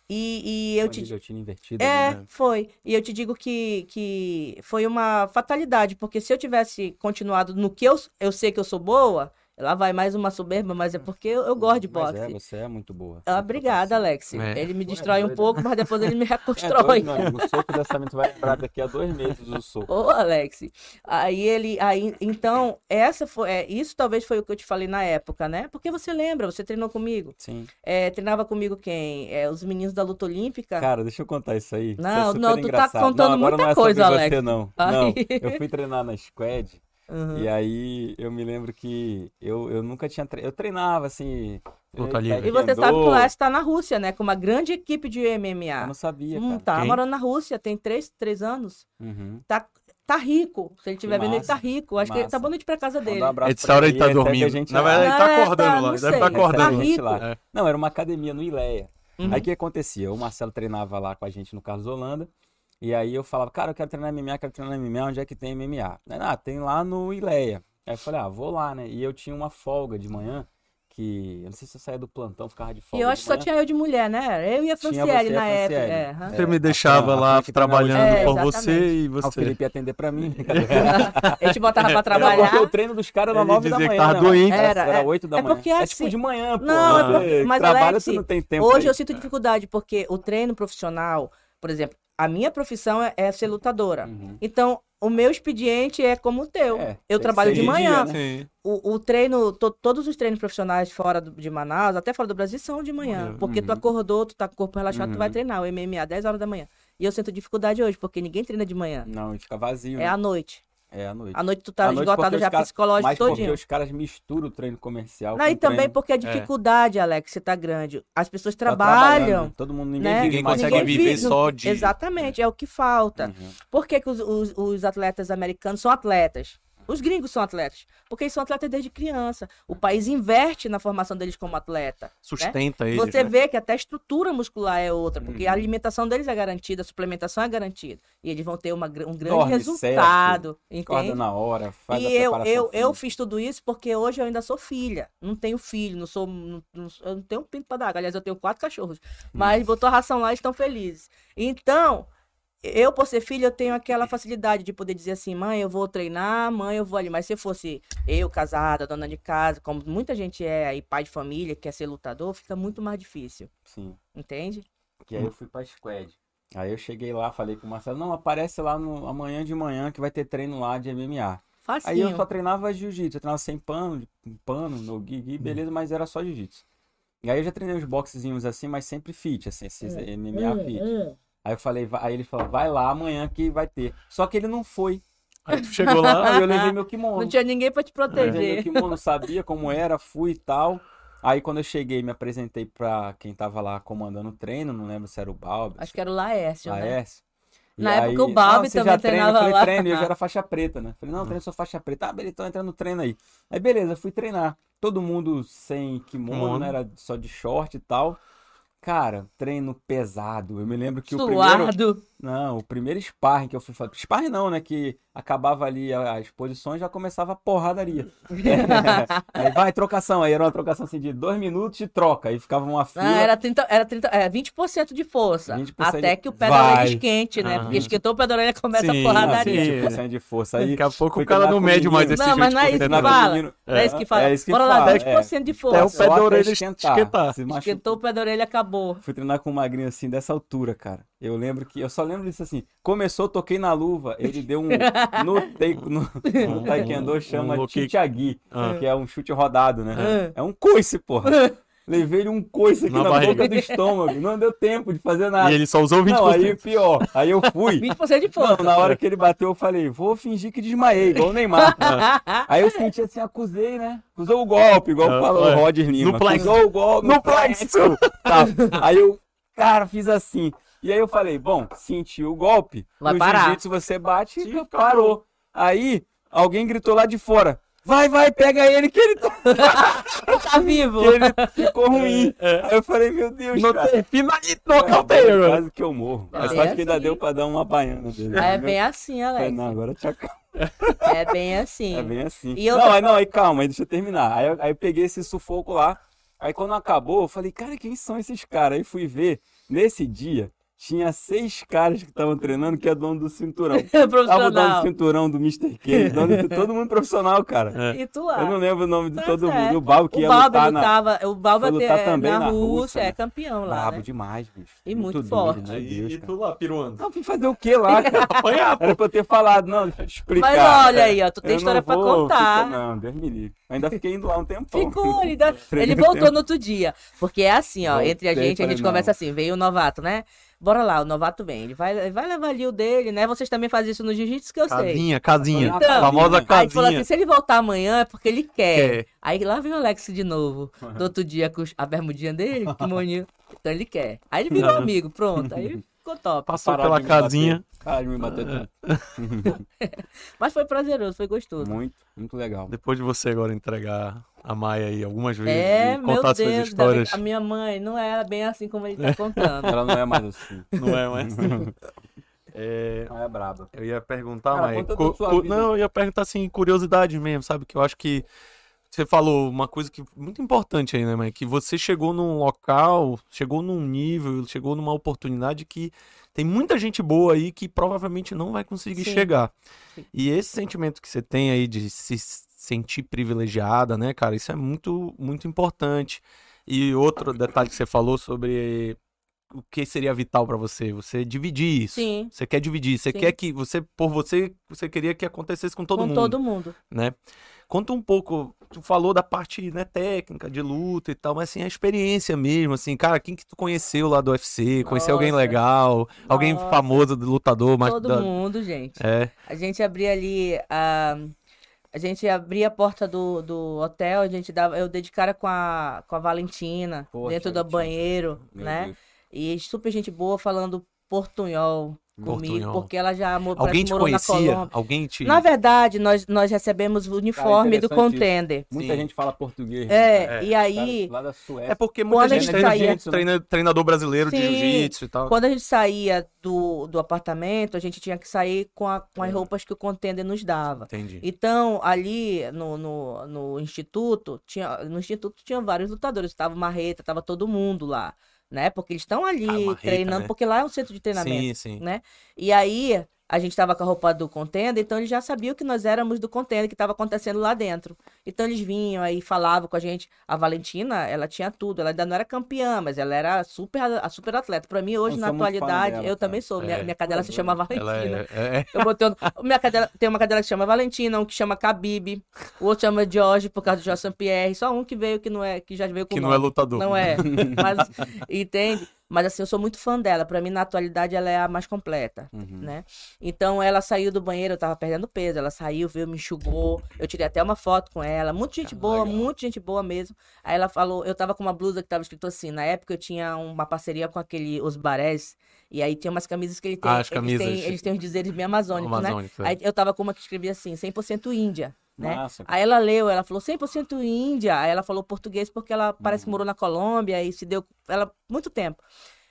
E, e eu te guilhotina invertida. é, ali, né? foi. E eu te digo que, que foi uma fatalidade, porque se eu tivesse continuado no que eu, eu sei que eu sou boa, lá vai mais uma soberba, mas é porque eu, eu gosto de Mas boxe. é, você é muito boa. Ah, obrigada, Alex. É. Ele me é destrói um pouco, mas depois ele me [LAUGHS] É reconstrói. amigo. O soco dessa mente vai lembrar daqui a dois meses o soco. Ô, Alex. Aí ele. Aí, então, essa foi. É, isso talvez foi o que eu te falei na época, né? Porque você lembra, você treinou comigo. Sim. É, treinava comigo quem? É, os meninos da luta olímpica. Cara, deixa eu contar isso aí. Isso é Não, super não, tu tá engraçado. contando não, agora muita não é coisa, sobre Alex. Você, não. Aí. não, eu fui treinar na Squad Uhum. e aí eu me lembro que eu, eu nunca tinha tre... Eu treinava assim. Luta eh, livre. E você sabe que o Alex está na Rússia, né? Com uma grande equipe de Eu MMA. não sabia, Hum, cara. tá Quem? morando na Rússia, tem três, três anos. Uhum. Tá, tá rico. Se ele estiver vendo, ele tá rico. Acho que ele tá bom noite pra casa dele. Um Essa pra hora ele tá dormindo. gente Na lá. verdade, ele tá É, acordando tá, lá. não Ele deve sei. estar acordando. Tá lá. É. Não, era uma academia no Ileia. Uhum. Aí o que acontecia? O Marcelo treinava lá com a gente no Carlos Holanda. E aí eu falava, cara, eu quero treinar MMA, quero treinar MMA, onde é que tem MMA? Aí, Ah, tem lá no Ileia. Aí eu falei, ah, vou lá, né? E eu tinha uma folga de manhã, que eu não sei se eu saía do plantão, ficava de E folga eu de acho que só manhã. tinha eu de mulher, né? Eu e a Franciele você e a na época. É, aham. Você me deixava a lá trabalhando hoje. por É, você e Ah, o você. Felipe ia atender pra mim. [LAUGHS] A gente botava pra Não, trabalhar. porque o treino dos caras era Ele 9 da dizia que manhã. tava né, doente. Era, Era é. 8 da É manhã. porque é assim- tipo de manhã, pô. Não, é Você porque- mas, trabalha, Alex, não tem tempo Hoje pra eu sinto dificuldade, porque o treino profissional, por exemplo, a minha profissão é, é ser lutadora. Uhum. Então, o meu expediente é como o teu. É, eu trabalho de manhã. dia, né? O, o treino, to- todos os treinos profissionais fora do- de Manaus, até fora do Brasil, são de manhã. Manhã. Porque tu Uhum. acordou, tu tá com o corpo relaxado, tu vai Uhum. treinar. O MMA, 10 horas da manhã. E eu sinto dificuldade hoje, porque ninguém treina de manhã. Não, fica vazio. É né? à noite. É à noite. À noite tu tá À noite esgotado porque já cara- psicológico Mas porque todinho. os caras misturam o treino comercial Não, com e também treino... porque a dificuldade, Alex, você tá grande. As pessoas Tá trabalham. Todo mundo, ninguém né? Ninguém consegue só viver só de- Exatamente, é o que falta. Uhum. Por que, que os, os- os atletas americanos são atletas? Os gringos são atletas. Porque eles são atletas desde criança. O país inverte na formação deles como atleta. Sustenta eles. Você né? vê que até a estrutura muscular é outra, porque a Uhum. alimentação deles é garantida, a suplementação é garantida. E eles vão ter uma um grande Dorme resultado. Acorda Entende? na hora, faz E a eu, eu, eu fiz tudo isso porque hoje eu ainda sou filha. Não tenho filho, não sou. não- não- eu não tenho um pinto pra dar. Aliás, eu tenho quatro cachorros. Mas botou a ração lá e estão felizes. Então, eu, por ser filha, eu tenho aquela facilidade de poder dizer assim, mãe, eu vou treinar, mãe, eu vou ali. Mas se fosse eu, casada, dona de casa, como muita gente é aí, pai de família, quer ser lutador, fica muito mais difícil. Sim. Entende? Que aí eu fui pra Squad. Aí eu cheguei lá, falei com o Marcelo, não, aparece lá no, amanhã de manhã que vai ter treino lá de MMA. Aí eu Facinho. só treinava jiu-jitsu, eu treinava sem pano, pano, no gui, beleza, mas era só jiu-jitsu. E aí eu já treinei uns boxezinhos assim, mas sempre fit, assim, esses MMA fit. Aí eu falei, vai- aí ele falou, vai lá amanhã que vai ter. Só que ele não foi. Aí tu chegou lá, Aí eu levei meu kimono. Não tinha ninguém pra te Levei meu proteger. kimono, sabia como era, fui e tal. Aí quando eu cheguei, me apresentei pra quem tava lá comandando o treino, não lembro se era o Balbi, Acho que era o Laércio, né? Laércio. E Na época o Balbi também já treina? treinava eu falei, lá. treino, e eu já era faixa preta, né? Falei, não, treino sou faixa preta. Ah, beleza, então entra no treino aí. Aí beleza, fui treinar. Todo mundo sem kimono, Kimono. né? Era só de short e tal. Cara, treino pesado. Eu me lembro que o primeiro. Não, o primeiro sparring que eu fui fazer. Sparring não, né? Que acabava ali as posições já começava a porradaria. [LAUGHS] aí vai, trocação. Aí era uma trocação assim de dois minutos de troca. Aí ficava uma fila. Ah, era 30, era 30, é, 20% de força. 20% até de- que o pé da orelha esquente, né? Ah. Porque esquentou o pé da orelha começa Sim, a porradaria. sim. 20% de força. Aí daqui a pouco o cara não mede mais esse Não, mas não é isso que fala. menino. Não é isso que fala. É isso que Bora lá, fala, 10% de É o força. pé da até orelha esquentar. esquentar. Se machu- Esquentou o pé da orelha, acabou. Fui treinar com um magrinho assim, dessa altura, cara. Eu lembro que. Eu só lembro disso assim. Começou, toquei na luva. Ele deu um. [LAUGHS] No, tei- no, no Taekwondo chama Um. Chichagi, Ah. que é um chute rodado, né? Ah. É um coice, porra. Levei ele um coice aqui Na na, barriga. boca do estômago. Não deu tempo de fazer nada. E ele só usou 20%. Não, aí pior. Aí eu fui. [LAUGHS] 20% de força. Não, na hora que ele bateu, eu falei, vou fingir que desmaiei, igual o Neymar. [LAUGHS] Aí eu senti assim, acusei, né? Acusou o golpe, igual Ah, falou é. o Roger Lima. No. Acusou o golpe. No plexo. Tá. Aí eu, cara, fiz assim. E aí eu falei, bom, senti o golpe. Vai no parar. jiu-jitsu você bate e parou. Aí alguém gritou lá de fora. Vai, vai, pega ele que ele, tá- [LAUGHS] tá vivo. [LAUGHS] que ele ficou ruim. Aí eu falei, meu Deus, Não cara. finalmente nocautei agora. Quase que eu morro. É Mas bem acho que ainda assim. deu pra dar uma baiana dele. É bem assim, Alex. Não, agora te acalma. [LAUGHS] É bem assim. É bem assim. E eu- Não, aí não, aí calma, aí deixa eu terminar. Aí, aí eu peguei esse sufoco lá. Aí quando acabou, eu falei, cara, quem são esses caras? Aí fui ver. Nesse dia, tinha seis caras que estavam treinando que é dono do cinturão. [LAUGHS] Tava o dono do cinturão do Mr. K, dono de [LAUGHS] todo mundo profissional, cara. É. E tu lá. Eu não lembro o nome de Tá todo certo. mundo. E o Balbo que o ia Balbi lutar na... lutava, o Balbi foi lutar é, também na, na Rússia, Rússia, é né? campeão lá, Brabo né? demais, bicho. E muito doido, forte. Deus, E cara. tu lá, piruando. Não, fui fazer o que lá, [LAUGHS] cara? Apanhar. Era pra eu ter falado, não, deixa eu te explicar. Mas olha aí, ó, tu tem Eu história pra contar. ficar- não, Deus me livre. Ainda fiquei indo lá um tempão. Ficou, ele, ele voltou no outro dia. Porque é assim, ó, entre a gente, a gente conversa assim, veio o novato, né? Bora lá, o novato vem. Ele vai, ele vai levar ali o dele, né? Vocês também fazem isso no jiu-jitsu que eu sei. Casinha, casinha. Então, a famosa Aí ele falou casinha. assim, se ele voltar amanhã é porque ele quer. Quer. Aí lá vem o Alex de novo. Do outro dia com a bermudinha dele, [LAUGHS] o kimoninho. Então ele quer. Aí ele virou amigo, pronto. Aí ficou top. Passou Parar pela casinha. Me bater tanto. [LAUGHS] Mas foi prazeroso, foi gostoso. Muito, muito legal. Depois de você agora entregar a Maia aí algumas vezes É, e meu contar Deus, suas histórias. a minha mãe não era bem assim como ele tá contando. Ela não é mais assim. [LAUGHS] Não é mais. [LAUGHS] É, Ela é braba. eu ia perguntar, Cara, mas. vida. não, eu ia perguntar assim, curiosidade mesmo, sabe? Que eu acho que. Você falou uma coisa que muito importante aí, né, mãe? Que você chegou num local, chegou num nível, chegou numa oportunidade que tem muita gente boa aí que provavelmente não vai conseguir Sim. chegar. Sim. E esse sentimento que você tem aí de se sentir privilegiada, né, cara? Isso é muito, muito importante. E outro detalhe que você falou sobre o que seria vital pra você, você dividir isso. Sim, Você quer dividir, você Sim. quer que você, por você, você queria que acontecesse com todo com mundo, todo mundo. né? Conta um pouco, tu falou da parte, né, técnica, de luta e tal, mas assim, a experiência mesmo, assim, cara, quem que tu conheceu lá do UFC? Conheceu alguém Nossa. legal? Alguém Nossa. famoso, lutador, mas todo da- mundo, gente. É, A gente abria ali a. A gente abria a porta do, do hotel, a gente dava. Eu dei de cara com a, com a Valentina, Poxa, dentro do banheiro, né? Deus. E super gente boa falando portunhol comigo, porque ela já mo- alguém te morou na conhecia? Colômbia. Alguém te Na verdade, nós, nós recebemos o uniforme do interessante isso. contender. Muita Sim. gente fala português. É, É. e aí, Lá da Suécia. É porque Quando muita a gente gente saía- treina- treinador brasileiro de Sim. jiu-jitsu e tal. quando a gente saía do, do apartamento, a gente tinha que sair com, a- com as É. roupas que o contender nos dava. Entendi. Então, ali no, no, no instituto, tinha, no instituto tinha vários lutadores. Tava o Marreta, tava todo mundo lá, né? Porque eles estão ali Ah, treinando, né? porque lá é um centro de treinamento, Sim, sim. né? E aí, a gente tava com a roupa do contender, então eles já sabiam que nós éramos do contender, que tava acontecendo lá dentro. Então eles vinham aí, falavam com a gente. A Valentina, ela tinha tudo. Ela ainda não era campeã, mas ela era super, a super atleta. Pra mim, hoje, Eu na atualidade, dela, eu cara. também sou. Minha, É. minha cadela se chama Valentina. Ela é, [LAUGHS] é- Eu botei um, minha cadela, tem uma cadela que chama Valentina, um que chama Khabib, o outro chama George por causa do Jorge Pierre, só um que veio que não é, que já veio com que não nome. é lutador. Não é. [LAUGHS] Mas entende? Mas assim, eu sou muito fã dela. Pra mim, na atualidade, ela é a mais completa, Uhum. né? Então, ela saiu do banheiro, eu tava perdendo peso. Ela saiu, veio, me enxugou. Eu tirei até uma foto com ela. Muita gente Ah, boa, legal. muita gente boa mesmo. Aí ela falou, eu tava com uma blusa que tava escrito assim. Na época, eu tinha uma parceria com aquele, os barés. E aí tinha umas camisas que ele tem. Ah, as eles camisas. têm- Eles têm os dizeres bem amazônicos, né? É. Aí eu tava com uma que escrevia assim, 100% Índia, né? Massa. Aí ela leu, ela falou 100% Índia. Aí ela falou português porque ela parece que morou na Colômbia e se deu ela muito tempo.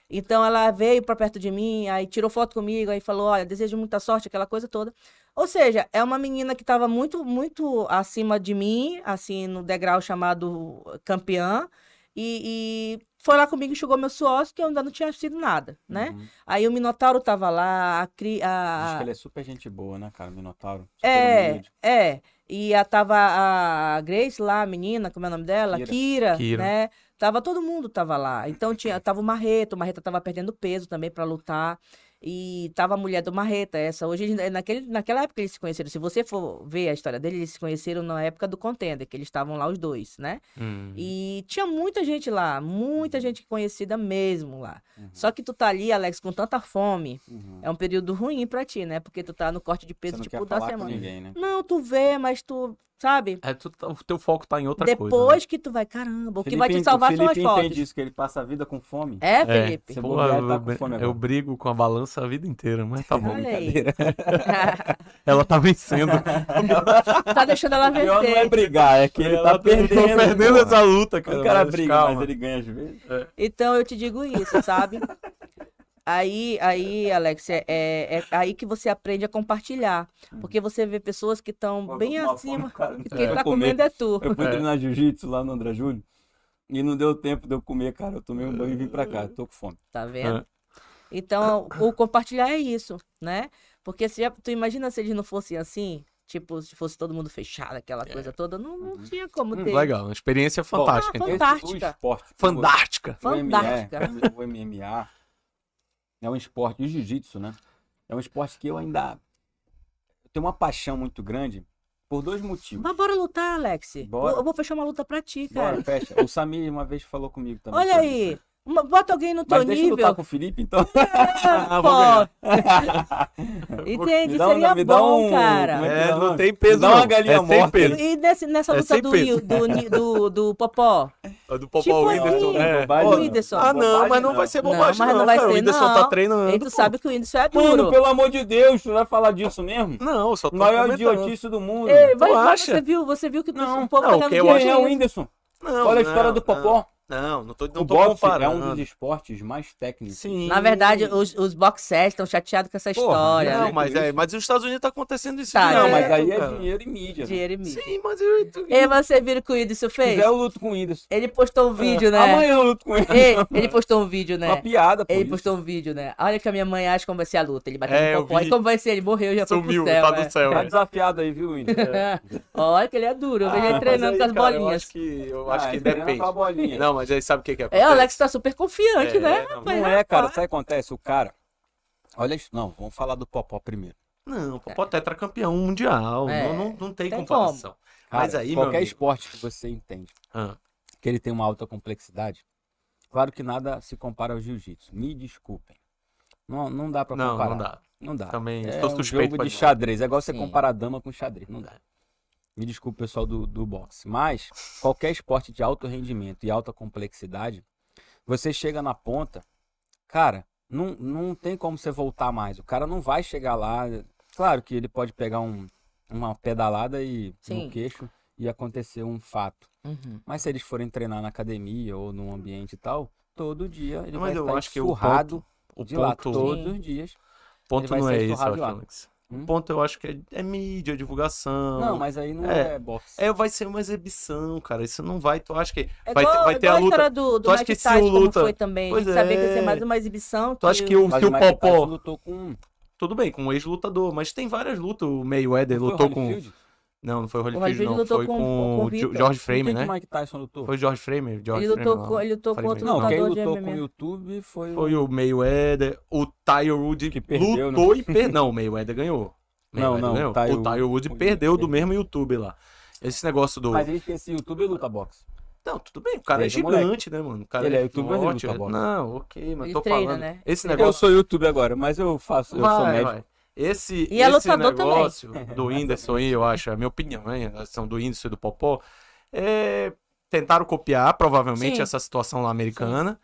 Então ela veio para perto de mim, aí tirou foto comigo, aí falou: "Olha, desejo muita sorte", aquela coisa toda. Ou seja, é uma menina que estava muito muito acima de mim, assim, no degrau chamado campeã, e, e foi lá comigo, enxugou meu suor, que eu ainda não tinha sido nada, né? Uhum. Aí o Minotauro tava lá, a, cri- a, Diz que ele é super gente boa, né, cara? Minotauro. Super é, humilde. é. E a, tava a Grace lá, a menina, como é o nome dela? Kira. Kira, Kira. né? Tava todo mundo tava lá. Então tinha, tava o Marreta, o Marreta tava perdendo peso também pra lutar. E tava a mulher do Marreta, essa. Hoje, eles- naquele, naquela época eles se conheceram. Se você for ver a história deles, eles se conheceram na época do Contender, que eles estavam lá os dois, né? Hum. E tinha muita gente lá, muita gente conhecida mesmo lá. Uhum. Só que tu tá ali, Alex, com tanta fome, Uhum. é um período ruim pra ti, né? Porque tu tá no corte de peso, tipo, da semana. ninguém, né? Não, tu vê, mas tu, sabe? É, tu, tá- o teu foco tá em outra Depois coisa. né? que tu vai, caramba, o que Felipe vai te salvar são as Felipe fotos. entende isso, que ele passa a vida com fome. É, É. Felipe? Você Pô, bobear, eu, tá com fome eu brigo com a balança a vida inteira, mas tá bom. Olha aí. Brincadeira. [LAUGHS] Ela tá vencendo. tá deixando ela O pior não é vencer. brigar, é que ele Ela tá perdendo. Tô perdendo essa luta, cara. O cara mas briga, calma. mas ele ganha às vezes. Então eu te digo isso, sabe? Aí, aí, Alex, é, é, é aí que você aprende a compartilhar. Porque você vê pessoas que estão bem acima. fome, E tem quem pra tá comendo é tu. Eu fui É. treinar jiu-jitsu lá no André Júlio e não deu tempo de eu comer, cara. Eu tomei um banho e vim pra cá. Tô com fome. Tá vendo? É. Então, o compartilhar é isso, né? Porque se tu imagina se eles não fossem assim, tipo, se fosse todo mundo fechado, aquela coisa toda, não, não tinha como Hum, ter. legal, uma experiência fantástica. Ah, então. fantástica. O esporte, Fantástica. o, o ME, Fantástica. o MMA é um esporte, o jiu-jitsu, né? É um esporte que eu ainda tenho uma paixão muito grande por dois motivos. Mas bora lutar, Alex. Bora. Eu vou fechar uma luta pra ti, cara. Bora, fecha. O Samir uma vez falou comigo também. Olha aí. isso. Uma- bota alguém no teu Mas deixa eu nível. lutar com o Felipe, então. [LAUGHS] Ah, Pô, ganhar. [LAUGHS] Entende? Me dá um- Seria me dá bom, um- cara. como É, Não, não tem peso. dá uma não. galinha é morta. peso. E nesse, nessa É luta do, do, do, do Popó? [LAUGHS] Do Popó Tipo Whindersson. assim, é. bobagem, o não. Whindersson. Ah, não, mas não não. vai ser Não, bobagem, mas não. não vai cara. ser, O Whindersson não. tá treinando. E tu pô. sabe que o Whindersson é Mano, duro. pelo amor de Deus, tu vai falar disso mesmo? Não, eu só tô Maior comentando. idiotice do mundo. Ei, vai, acha? você viu, você viu que tu- Não, o povo não, tá que eu acho Quem é o Whindersson? Não, Olha a não, história do Popó. Não, não tô, não o tô boxe comparando. é um dos esportes mais técnicos. Sim. Na verdade, os, os boxers estão chateados com essa Porra, história, Não, né? mas, é, mas nos Estados Unidos tá acontecendo isso. Tá, Não, direto, mas aí é cara. dinheiro e mídia. né? Dinheiro e mídia. Sim, mas eu... tu- E você viu o que o Se fez? quiser, eu luto com o Whindersson. Ele postou um vídeo, né? Amanhã eu luto com ele. Ei, ele postou um vídeo, Uma né? piada, pô. Ele isso. postou um vídeo, né? Olha que a minha mãe acha como vai ser a luta. Ele bateu É, no popó. E como vai ser? Ele morreu, já foi Sumiu, pro céu. tá é. do céu. Tá é. desafiado aí, viu, Whindersson? [LAUGHS] Olha que ele é duro. Eu vejo ele Ah, treinando com as bolinhas. acho que, eu Ah, acho que ele treina depende. com a bolinha. Não, mas aí sabe o que que É, acontece? o Alex tá super confiante, É, né? não, rapaz? Não é, cara. Sabe o que acontece? O cara. Olha isso. Não, vamos falar do Popó primeiro. Não, Popó é tetracampeão mundial. É, não, não, não tem, tem comparação. Mas Cara, aí, meu qualquer esporte que você entende Ah, que ele tem uma alta complexidade, claro que nada se compara ao jiu-jitsu. Me desculpem. Não, não dá pra não, comparar. não dá. Não dá. Também É estou um suspeito jogo de xadrez. É igual você Sim. comparar dama com xadrez. Não dá. Me desculpe, pessoal do, do boxe. Mas qualquer esporte de alto rendimento e alta complexidade, você chega na ponta, cara, não, não tem como você voltar mais. O cara não vai chegar lá. Claro que ele pode pegar um, uma pedalada e Sim. no queixo e acontecer um fato. Uhum. Mas se eles forem treinar na academia ou num ambiente e tal, todo dia ele Mas vai eu estar acho que o surrado O de lá ponto, todos os dias. ponto ele vai não ser é lá. Alex. Hum? O ponto eu acho que é, é mídia, divulgação. Não, mas aí não É. é, boxe. É, vai ser uma exibição, cara. Isso não vai. Tu acha que. É Vai igual, vai é ter a luta- do, do Tu acha que se o luta- foi também. Pois sabia que ia ser é. mais uma exibição. Tu acha que o... o, que o Tyson Popó. lutou com Tudo bem, com um ex-lutador, mas tem várias lutas. O Mayweather lutou o com. Holyfield? Não, não foi o Holyfield, não. lutou Foi com- com, com o Vitor. George Framer, né? o Mike Tyson lutou? Foi o George Framer. George Ele lutou, Framer, com, não. ele lutou com outro. Não, quem lutador de lutou com o. YouTube foi, Foi o Mayweather, o Tyre Wood Que perdeu, lutou e perdeu. Não, o Mayweather ganhou. Não, Mayweather não, ganhou. o Tyre o Tyre Wood perdeu do mesmo YouTube lá. Esse negócio do. Mas ele esse YouTube luta boxe. Não, tudo bem, o cara é Desde moleque. gigante, né, mano? O cara Ele é youtuber, ele forte, luta bola. Não, ok, mas Ele tô treina, falando. né? Esse Ele- Eu negócio. sou YouTube agora, mas eu faço, eu sou médico. vai. Esse, E é esse lutador também. negócio [LAUGHS] do Whindersson aí, eu acho, é a minha opinião, né? A ação do Whindersson e do Popó, é, tentaram copiar, provavelmente, Sim. essa situação lá americana.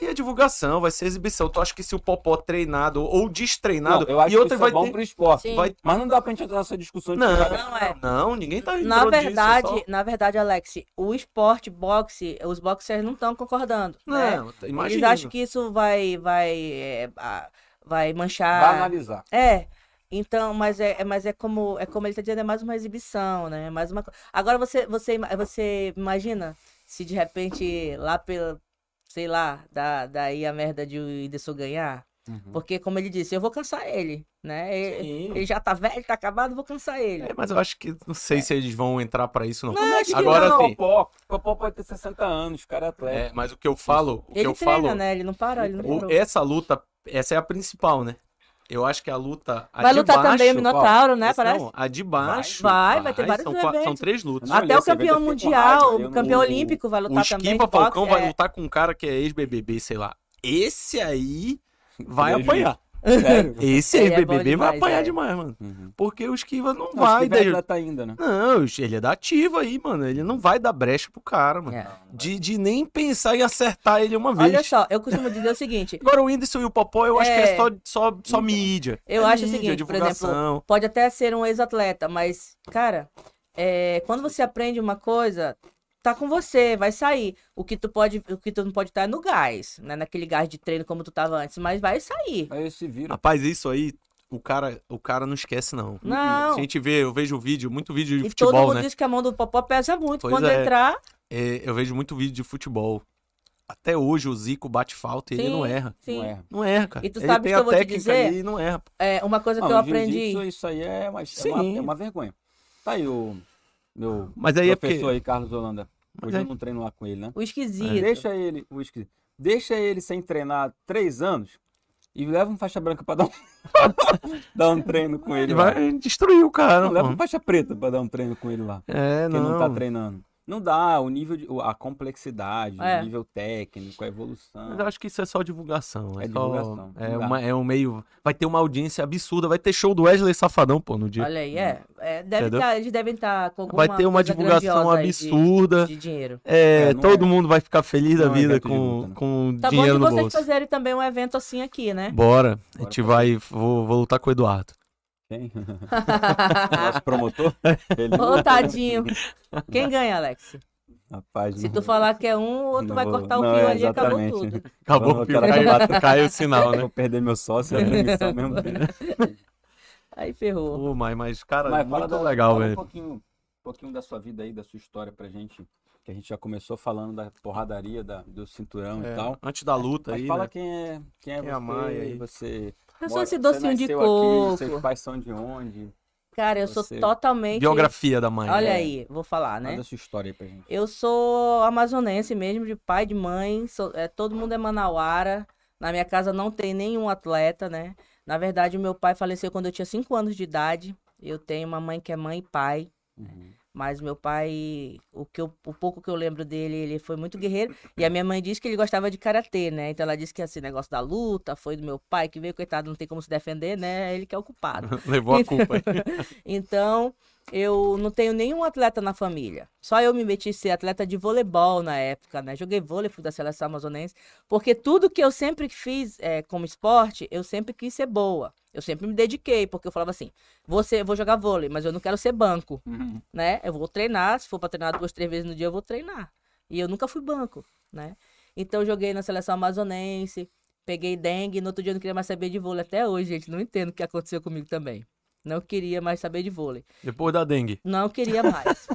E a divulgação, vai ser exibição. Tu acha que se o Popó treinado ou destreinado, Não, eu acho e outra que isso vai é bom ter... pro esporte. Sim. Vai- Mas não dá pra gente entrar nessa discussão de Não, Não é. não, ninguém tá Na entrando verdade, disso, é só- na verdade, Alex, o esporte, boxe, os boxers não estão concordando. né? Não, Eles imagina. acham que isso vai, vai, é, a- vai manchar. Vai analisar. É. Então, mas é, é- mas é como é como ele tá dizendo, é mais uma exibição, né? É Mais uma Agora você você você imagina se de repente lá pela sei lá, dá daí a merda de o Whindersson ganhar, Uhum. porque como ele disse, eu vou cansar ele, né? Ele, Sim. ele já tá velho, tá acabado, eu vou cansar ele. É, mas eu acho que não sei se eles vão entrar pra isso, não. Não, acho que Agora não. sim. Popó, Popó pode ter 60 anos, o cara é atleta. É, mas o que eu falo, o que Ele eu treina, falo, né? Ele não para, ele não o- essa luta, essa é a principal, né? Eu acho que a luta. A Vai de lutar também o baixo- Minotauro, né? Esse Parece. Não, a de baixo. Vai, vai ter vários são, quatro- são eventos. três lutas. Não, Até o campeão mundial, o campeão não- olímpico vai O lutar também. Esquiva de boxe, Falcão vai é. lutar com um cara que é ex-BBB, sei lá. Esse aí vai apanhar. Sério? [LAUGHS] Esse Ele é ex-BBB vai apanhar é. demais, mano. Uhum. Porque o Esquiva não Acho vai. que daí- atleta ainda, né? Não, ele é da ativa aí, mano. Ele não vai dar brecha pro cara, mano. É. De, de nem pensar em acertar ele uma vez. Olha só, eu costumo dizer o seguinte: [LAUGHS] Agora o Whindersson e o Popó, eu acho que é É. só, só, só mídia. Eu É acho o mídia, seguinte, por divulgação. pode até ser um ex-atleta, mas, cara, é, quando você aprende uma coisa, tá com você, vai sair. O que tu pode, o que tu não pode estar é no gás, né? Naquele gás de treino como tu tava antes, mas vai sair. Aí se vira. Rapaz, isso aí, o cara, o cara não esquece, não. Não. Se a gente vê, eu vejo vídeo, muito vídeo de E todo futebol, mundo né? diz que a mão do Popó pesa muito. Pois Quando é. entrar, É, eu vejo muito vídeo de futebol. Até hoje o Zico bate falta e ele Sim. não erra. sim. Não é. Não erra, cara. E tu ele sabe tem o que a eu vou te dizer? e não erra. É uma coisa Não, que eu aprendi. Isso aí é uma, é, uma, é uma vergonha. Tá aí o meu Mas aí é professor porque... aí, Carlos Holanda. Hoje eu é- não treino lá com ele, né? O esquisito. Deixa ele, o esquisito. Deixa ele sem treinar três anos e leva um faixa branca pra dar um, [LAUGHS] dar um treino com ele. Ele lá. vai destruir o cara, Não, leva um faixa preta pra dar um treino com ele lá. É, Que não. não tá treinando. Não dá, o nível de, a complexidade, É. o nível técnico, a evolução. Mas eu acho que isso é só divulgação. É, É só- divulgação, É, uma, é um meio. Vai ter uma audiência absurda. Vai ter show do Wesley Safadão, pô, no dia. Olha aí, é. é, deve tá- eles devem estar com alguma vai ter uma coisa divulgação aí de- absurda. De, dinheiro. É, É, todo é- mundo vai ficar feliz da não é vida com, luta, né? com Tá bom de dinheiro no vocês bolso. fazerem também um evento assim aqui, né? Bora. A Bora gente fazer. vai. Vou, vou lutar com o Eduardo. Quem? [LAUGHS] Nosso promotor? Ele... Ô, tadinho. [LAUGHS] Quem ganha, Alex? Rapaz, Se não- tu falar que é um, o outro não vai vou- cortar o não, fio é, ali e acabou tudo. Acabou, o fio, cara, caiu, caiu o sinal, né? vou perder meu sócio a transmissão mesmo. [LAUGHS] Aí ferrou. Pô, mas, mas, cara, Mas muito da- legal, fala velho. Um pouquinho, um pouquinho da sua vida aí, da sua história pra gente. Que a gente já começou falando da porradaria, da, do cinturão É, e tal. Antes da luta Mas aí, fala né? quem é, quem é Quem é a você, aí? você... Eu sou mora- esse você docinho de coco. Aqui, seus pais são de onde? Cara, eu sou Você- totalmente. Biografia da mãe. Olha né? aí, vou falar, né? Manda sua história aí pra gente. Eu sou amazonense mesmo, de pai, de mãe. sou- é, todo mundo é manauara. Na minha casa não tem nenhum atleta, né? Na verdade, o meu pai faleceu quando eu tinha 5 anos de idade. Eu tenho uma mãe que é mãe e pai. Uhum. Mas meu pai, o, que eu, o pouco que eu lembro dele, ele foi muito guerreiro. E a minha mãe disse que ele gostava de karatê, né? Então ela disse que esse negócio da luta foi do meu pai, que veio, coitado, não tem como se defender, né? Ele que é o culpado. [LAUGHS] Levou a culpa. [LAUGHS] Então, eu não tenho nenhum atleta na família. Só eu me meti a ser atleta de voleibol na época, né? Joguei vôlei, fui da seleção amazonense. Porque tudo que eu sempre fiz eh, como esporte, eu sempre quis ser boa. Eu sempre me dediquei, porque eu falava assim, vou, ser, vou jogar vôlei, mas eu não quero ser banco, Uhum. né? Eu vou treinar, se for para treinar duas, três vezes no dia, eu vou treinar. E eu nunca fui banco, né? Então, eu joguei na seleção amazonense, peguei dengue, no outro dia eu não queria mais saber de vôlei. Até hoje, gente, não entendo o que aconteceu comigo também. Não queria mais saber de vôlei. Depois da dengue. Não queria mais.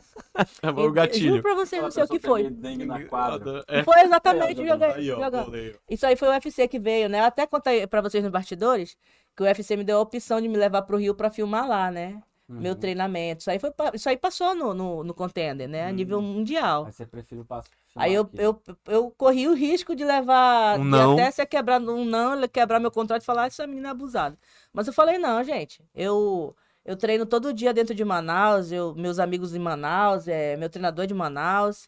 Foi [LAUGHS] o Juro gatilho. pra vocês, não sei o que foi. Dengue na quadra. É. Foi exatamente É, jogar. Aí, ó, jogar. Isso aí foi o UFC que veio, né? Eu até contei pra vocês nos bastidores que o UFC me deu a opção de me levar pro Rio pra filmar lá, né? Meu Uhum. treinamento. Isso aí, foi, isso aí passou no, no, no contender, né? A nível mundial. Aí você preferiu passar. Aí eu, eu, eu corri o risco de levar. Um não. até ser quebrado um não, quebrar meu contrato e falar, "Ah, essa menina é abusada. Mas eu falei, não, gente. Eu, eu treino todo dia dentro de Manaus, eu, meus amigos em Manaus, é, meu treinador é de Manaus.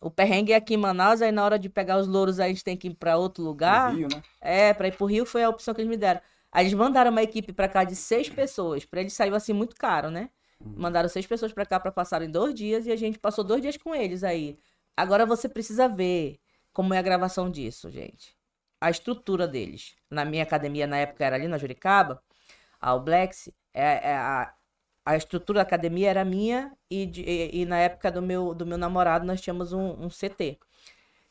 O perrengue é aqui em Manaus, aí na hora de pegar os louros aí a gente tem que ir pra outro lugar. Rio, né? É, pra ir pro Rio foi a opção que eles me deram. Aí eles mandaram uma equipe pra cá de seis pessoas. Pra eles saiu assim muito caro, né? Mandaram seis pessoas pra cá pra passar em dois dias e a gente passou dois dias com eles aí. Agora você precisa ver como é a gravação disso, gente. A estrutura deles. Na minha academia, na época, era ali na Juricaba, a Blacks, é, é a, a estrutura da academia era minha e, de- e- e na época do meu, do meu namorado nós tínhamos um, um CT.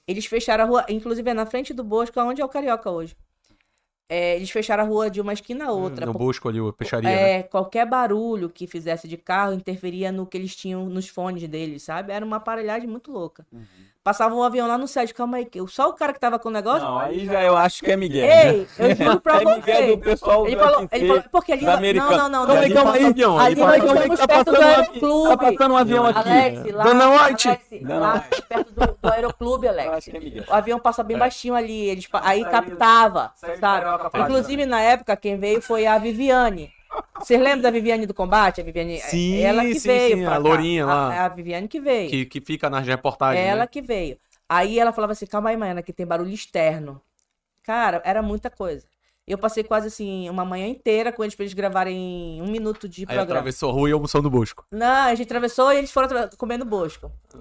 Eles fecharam a rua, inclusive é na frente do Bosco, onde é o Carioca hoje. É, eles fecharam a rua de uma esquina a outra. no por- Bosco ali, peixaria, né? é, qualquer barulho que fizesse de carro interferia no que eles tinham nos fones deles, sabe? Era uma aparelhagem muito louca. Passava um avião lá no céu, calma aí, só o cara que tava com o negócio. Não, aí já eu acho que é Miguel. Ei, eu juro pra [LAUGHS] é Miguel você. do pessoal Ele falou, ele falou, porque ali. Não, não, não, Calma não. aí, calma aí. avião, Ali nós estamos tá perto do passando um Aeroclube. Tá passando um avião aqui. Alex, lá, Dona White. Alex, Dona lá perto do, do Aeroclube, Alex. acho que é Miguel. O avião passa bem baixinho ali, eles, aí Saiu- captava, sabe? Inclusive, na época, quem veio foi a Viviane. Vocês lembram da Viviane do combate? A Viviane, Sim, ela que sim, veio. sim, a lourinha lá. A, a Viviane que veio. Que, que fica nas reportagens, ela né? que veio. Aí ela falava assim, calma aí, Maiana, que tem barulho externo. Cara, era muita coisa. Eu passei quase assim, uma manhã inteira com eles pra eles gravarem um minuto de Aí programa. atravessou a rua e almoçou no Bosco. Não, a gente atravessou e eles foram comendo bosco. Até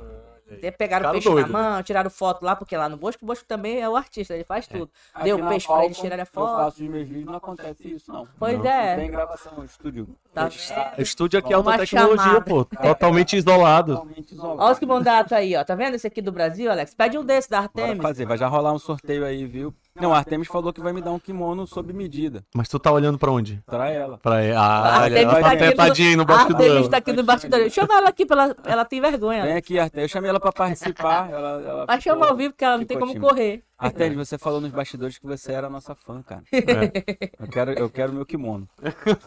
Pegaram Cara peixe doido. na mão, tiraram foto lá, porque lá no Bosco, o Bosco também é o artista, ele faz tudo. Aqui Deu peixe pra eles tirarem a Eu foto. faço os meus vídeos, não acontece isso, não. Pois Não. é. Não tem gravação no estúdio. Tá Fechado, vendo? Estúdio aqui é Uma alta tecnologia, chamada. pô. Totalmente isolado. Totalmente isolado. Olha os que mandatos aí, ó. Tá vendo esse aqui do Brasil, Alex? Pede um desse da Bora Artemis. fazer, vai já rolar um sorteio aí, viu? Não, a Artemis falou que vai me dar um kimono sob medida. Mas tu tá olhando pra onde? Pra ela. Pra A Ah, olha, ela tá tá aqui apertadinha aí no A bastidor. Artemis tá aqui no bastidor. Chama ela aqui, pra ela, ela tem vergonha. Vem aqui, Artemis. Eu chamei ela pra participar. Ela, ela Vai chamar ao vivo, porque ela não tem como correr. Artemis, você falou nos bastidores que você era nossa fã, cara. É. Eu quero, eu quero meu kimono.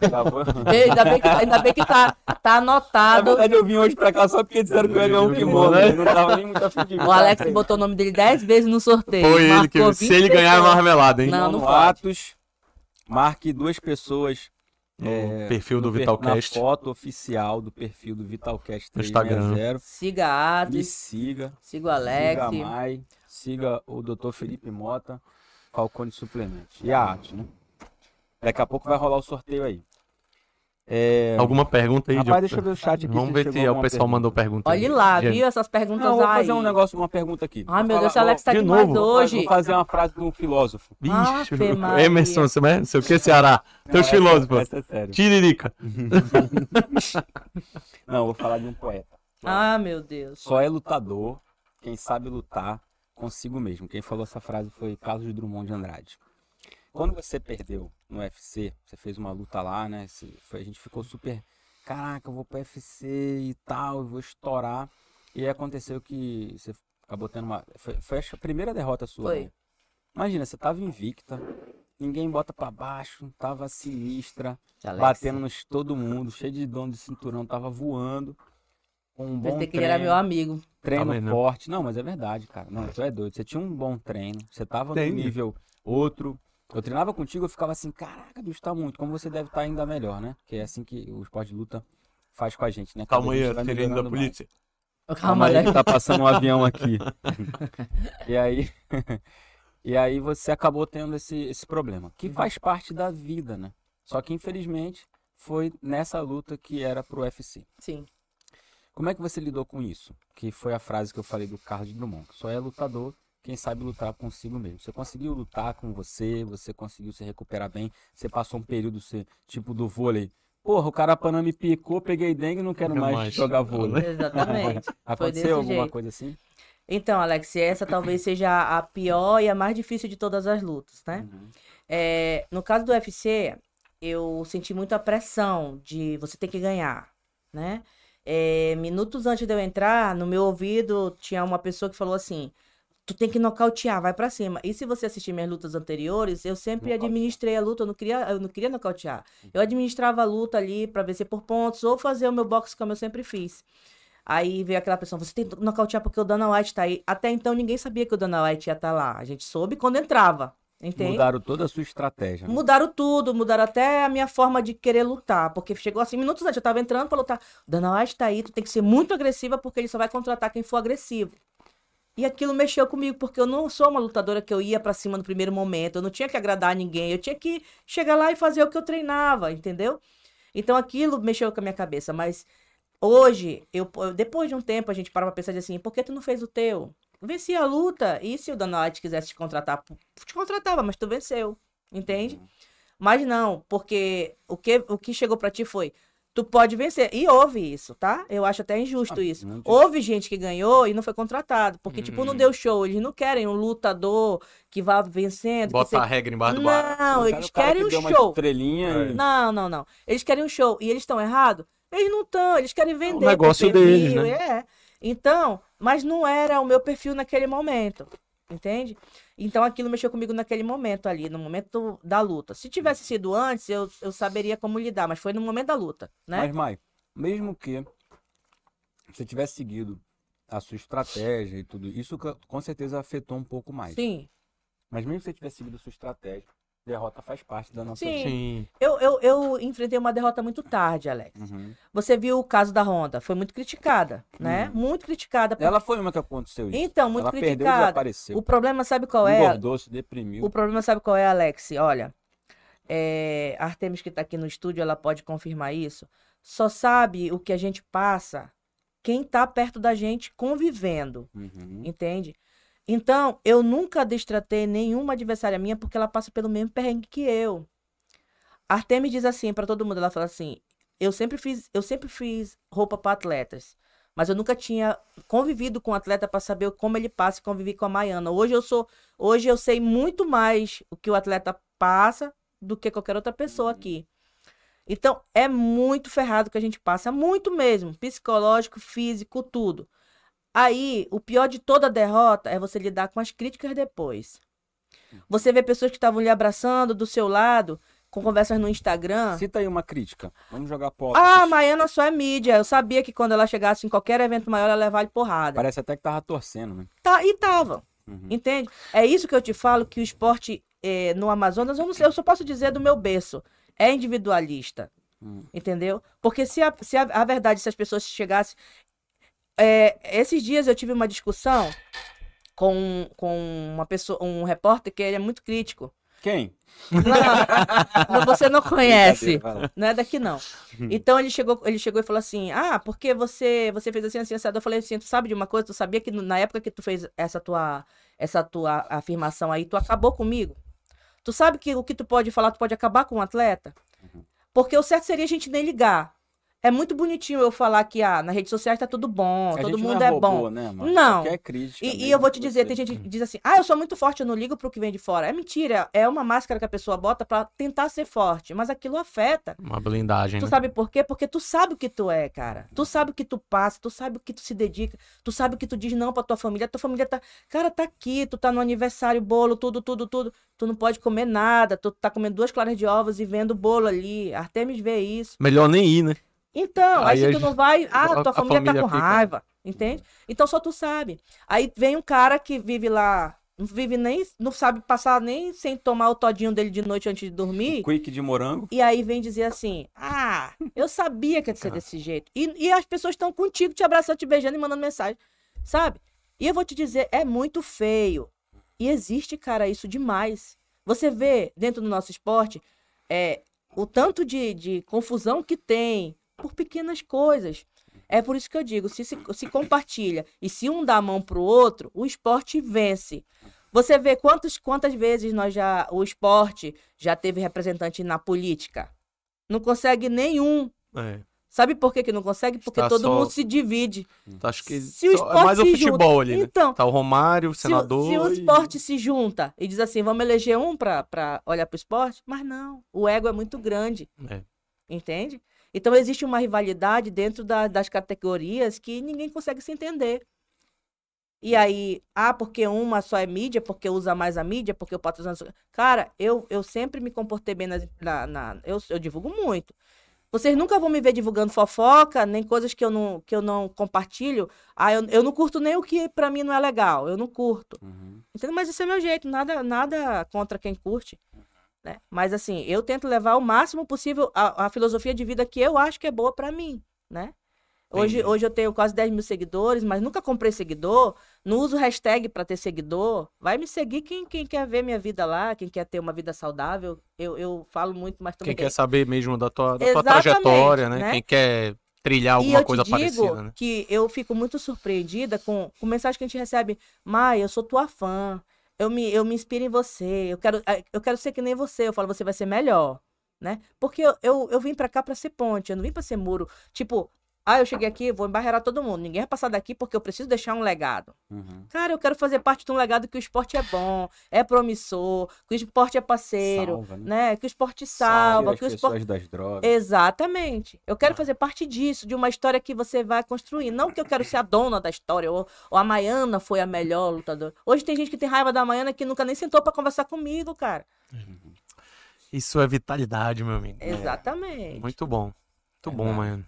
Tá bom? Ei, ainda, bem que, ainda bem que tá, tá Na anotado. verdade, eu vim hoje pra cá só porque disseram que eu ia ganhar um kimono. né? Eu não tava nem muito afim de. O Alex botou o nome dele 10 vezes no sorteio. Foi ele que. Se ele 26 ganhar, é marmelada, hein? Não. Atos, marque duas pessoas. No é, perfil do Vitalcast. Na foto oficial do perfil do Vitalcast No Instagram. 360. Siga a Me Atos, siga. siga o Alex. Siga a Mai. Siga o Dr. Felipe Mota, Falcone Suplementos. E a Atos, né? Daqui a pouco vai rolar o sorteio aí. É... Alguma pergunta aí? Rapaz, de- deixa eu ver o chat aqui. Vamos ver se o pessoal pergunta. mandou pergunta. Olhe aí. lá, Gente, viu essas perguntas Não, eu vou aí. fazer um negócio, uma pergunta aqui. Ai, Vou meu Deus, o Alex tá de demais novo? vou, hoje. vou fazer uma frase de um filósofo. Bicho. Emerson, você não sei o que, Ceará. Teus Não, filósofos. Essa, é sério. Tiririca. Não, vou falar de um poeta. Ah, meu Deus. Só é lutador quem sabe lutar consigo mesmo. Quem falou essa frase foi Carlos Drummond de Andrade. Quando você perdeu no UFC, você fez uma luta lá, né? Foi- a gente ficou super. Caraca, eu vou pro UFC e tal, eu vou estourar. E aí aconteceu que você acabou tendo uma. Foi, foi a primeira derrota sua. Foi. né? Imagina, você tava invicta, ninguém bota pra baixo, tava sinistra, Alex. batendo nos todo mundo, cheio de dono de cinturão, tava voando. Um bom Pensei que ele era treino meu amigo. treino Tá vendo? forte. Não, mas é verdade, cara. Não, tu é doido. Você tinha um bom treino. Você tava no nível outro. Eu treinava contigo, eu ficava assim, caraca, bicho, tá muito. Como você deve estar ainda melhor, né? Que é assim que o esporte de luta faz com a gente, né? Cada Calma aí, sirene da melhorando mais. polícia. Calma Calma, aí, Alex. que tá passando um avião aqui. [LAUGHS] e aí, [LAUGHS] e aí você acabou tendo esse, esse problema, que faz parte da vida, né? Só que infelizmente foi nessa luta que era pro UFC. Sim. Como é que você lidou com isso? Que foi a frase que eu falei do Carlos Drummond. Só é lutador quem sabe lutar consigo mesmo. Você conseguiu lutar com você, você conseguiu se recuperar bem. Você passou um período você, tipo do vôlei. Porra, o Carapanã me picou, peguei dengue e não quero mais, mais. jogar vôlei. Exatamente. [LAUGHS] Aconteceu alguma jeito. coisa assim? Então, Alex, essa talvez seja a pior e a mais difícil de todas as lutas, né? Uhum. É, no caso do UFC, eu senti muita pressão de você ter que ganhar, né? É, minutos antes de eu entrar, no meu ouvido tinha uma pessoa que falou assim: tu tem que nocautear, vai pra cima. E se você assistir minhas lutas anteriores, eu sempre Nocautear. administrei a luta, eu não queria, eu não queria nocautear. Eu administrava a luta ali pra vencer por pontos ou fazer o meu boxe como eu sempre fiz. Aí veio aquela pessoa, você tem que nocautear porque o Dana White tá aí. Até então ninguém sabia que o Dana White ia estar lá. A gente soube quando entrava. Entende? Mudaram toda a sua estratégia. né? Mudaram tudo, mudaram até a minha forma de querer lutar. Porque chegou assim, minutos antes, eu tava entrando pra lutar. O Dana White tá aí, tu tem que ser muito agressiva, porque ele só vai contratar quem for agressivo. E aquilo mexeu comigo, porque eu não sou uma lutadora que eu ia pra cima no primeiro momento. Eu não tinha que agradar ninguém. Eu tinha que chegar lá e fazer o que eu treinava, entendeu? Então aquilo mexeu com a minha cabeça. Mas hoje, eu, depois de um tempo, a gente para pra pensar assim, por que tu não fez o teu? Venci a luta. E se o Dana White quisesse te contratar, te contratava, mas tu venceu. Entende? Mas não, porque o que, o que chegou pra ti foi. Tu pode vencer. E houve isso, tá? Eu acho até injusto Ah, isso. Houve gente que ganhou e não foi contratado. Porque, tipo, não deu show. Eles não querem um lutador que vá vencendo. Bota a regra embaixo do bar. Não, O cara- eles cara querem que um show. estrelinha É. e- Não, não, não. Eles querem um show. E eles estão errados? Eles não estão. Eles querem vender. negócio pay-per-view, deles, né? É. Então, mas não era o meu perfil naquele momento. Entende? Então aquilo mexeu comigo naquele momento ali, no momento da luta. Se tivesse sido antes, eu, eu saberia como lidar, mas foi no momento da luta, né? Mas, Mai, mesmo que você tivesse seguido a sua estratégia e tudo, isso com certeza afetou um pouco mais. Sim. Mas mesmo que você tivesse seguido a sua estratégia, derrota faz parte da nossa Sim. vida. Sim. Eu, eu, eu enfrentei uma derrota muito tarde, Alex. Uhum. Você viu o caso da Honda, foi muito criticada, né? Muito criticada. por- Ela foi uma que aconteceu isso. Então, muito Ela perdeu e criticada. desapareceu. O problema, sabe qual é? Engordou, se deprimiu. O problema, sabe qual é, Alex? Olha, é, a Artemis que tá aqui no estúdio, ela pode confirmar isso. Só sabe o que a gente passa quem tá perto da gente convivendo, Uhum. entende? Então, eu nunca destratei nenhuma adversária minha porque ela passa pelo mesmo perrengue que eu. Artemis diz assim pra todo mundo, ela fala assim: "Eu sempre fiz, eu sempre fiz roupa para atletas, mas eu nunca tinha convivido com um atleta para saber como ele passa e convivi com a Maiana. Hoje eu sou, hoje eu sei muito mais o que o atleta passa do que qualquer outra pessoa aqui. Então, é muito ferrado que a gente passa, muito mesmo, psicológico, físico, tudo. Aí, o pior de toda derrota é você lidar com as críticas depois. Você vê pessoas que estavam lhe abraçando do seu lado, com conversas no Instagram. Cita aí uma crítica. Vamos jogar pó. Ah, a Maiana só é mídia. Eu sabia que quando ela chegasse em qualquer evento maior, ela levar de porrada. Parece até que tava torcendo, né? Tá, e tava. Uhum. Entende? É isso que eu te falo, que o esporte eh, no Amazonas, eu não sei, eu só posso dizer do meu berço, é individualista. Hum. Entendeu? Porque se a, se a, a verdade, se as pessoas chegassem. Eh, esses dias eu tive uma discussão com, com uma pessoa, um repórter que ele é muito crítico. Quem? Não, não, você não conhece. Não é daqui, não. Então ele chegou, ele chegou e falou assim: Ah, porque você você fez assim, assim, assado. Eu falei assim: Tu sabe de uma coisa? Tu sabia que na época que tu fez essa tua, essa tua afirmação aí, tu acabou comigo? Tu sabe que o que tu pode falar, tu pode acabar com um atleta? Porque o certo seria a gente nem ligar. É muito bonitinho eu falar que ah, nas redes sociais tá tudo bom, A todo gente não mundo é, robô, bom. Né, mano? Não. Qualquer crítica E, e eu vou te dizer, você- tem gente que diz assim, ah, eu sou muito forte, eu não ligo pro que vem de fora. É mentira, é uma máscara que a pessoa bota pra tentar ser forte, mas aquilo afeta. Uma blindagem, Tu né? sabe por quê? Porque tu sabe o que tu é, cara. Tu sabe o que tu passa, tu sabe o que tu se dedica, tu sabe o que tu diz não pra tua família. Tua família tá, cara, tá aqui, tu tá no aniversário, bolo, tudo, tudo, tudo. Tu não pode comer nada, tu tá comendo duas claras de ovos e vendo o bolo ali. Artemis vê isso. Melhor nem ir, né? Então, aí, Aí a tu gente- não vai, a- ah, tua a família, tá família com fica- raiva, entende? Então só tu sabe. Aí vem um cara que vive lá, não vive nem, não sabe passar nem sem tomar o todinho dele de noite antes de dormir. Quick de morango. E aí vem dizer assim: Ah, eu sabia que ia ser desse jeito. E, e as pessoas estão contigo, te abraçando, te beijando e mandando mensagem. Sabe? E eu vou te dizer, é muito feio. E existe, cara, isso demais. Você vê dentro do nosso esporte é, o tanto de, de confusão que tem por pequenas coisas. É por isso que eu digo, se, se, se compartilha e se um dá a mão pro outro, o esporte vence. Você vê quantos, quantas vezes nós já o esporte já teve representante na política? Não consegue nenhum. É. Sabe por que, que não consegue? Porque Está todo só- mundo se divide. Então, acho que Se o só- é esporte mais o se futebol junta- ali, né? Então, Tá o Romário, o se, o- senador. se o e- esporte se junta e diz assim, vamos eleger um pra, pra olhar pro esporte, mas não, o ego é muito grande, É. entende? Então existe uma rivalidade dentro da- das categorias que ninguém consegue se entender. E aí, ah, porque uma só é mídia, porque usa mais a mídia, porque o patrocinador. Cara, eu, eu sempre me comportei bem nas- na. na- eu, eu divulgo muito. Vocês nunca vão me ver divulgando fofoca, nem coisas que eu não, que eu não compartilho. Ah, eu, eu não curto nem o que pra mim não é legal. Eu não curto. Uhum. Entendeu? Mas esse é meu jeito, nada, nada contra quem curte. Né? Mas assim, eu tento levar o máximo possível a, a filosofia de vida que eu acho que é boa pra mim, né? Hoje, Entendi. hoje eu tenho quase 10 mil seguidores, mas nunca comprei seguidor. Não uso hashtag para ter seguidor. Vai me seguir quem, quem quer ver minha vida lá, quem quer ter uma vida saudável. Eu, eu falo muito, mas também. Quem quer saber mesmo da tua, da tua trajetória, né? né? Quem quer trilhar alguma coisa parecida, né? que eu fico muito surpreendida com, com mensagem que a gente recebe. Mai, eu sou tua fã. Eu me, eu me inspiro em você. Eu quero, eh, eu quero ser que nem você. Eu falo, você vai ser melhor. Né? Porque eu, eu, eu vim pra cá pra ser ponte. Eu não vim pra ser muro. Tipo, ah, eu cheguei aqui, vou embarrear todo mundo. Ninguém vai passar daqui porque eu preciso deixar um legado. Uhum. Cara, eu quero fazer parte de um legado que o esporte é bom, é promissor, que o esporte é parceiro, Salva, né? né? Que o esporte Salva salva, as que o esporte pessoas das drogas. Exatamente. Eu quero fazer parte disso, de uma história que você vai construir. Não que eu quero ser a dona da história, ou, ou a Maiana foi a melhor lutadora. Hoje tem gente que tem raiva da Maiana que nunca nem sentou pra conversar comigo, cara. Isso é vitalidade, meu amigo. Exatamente. Muito bom. Muito bom, Verdade.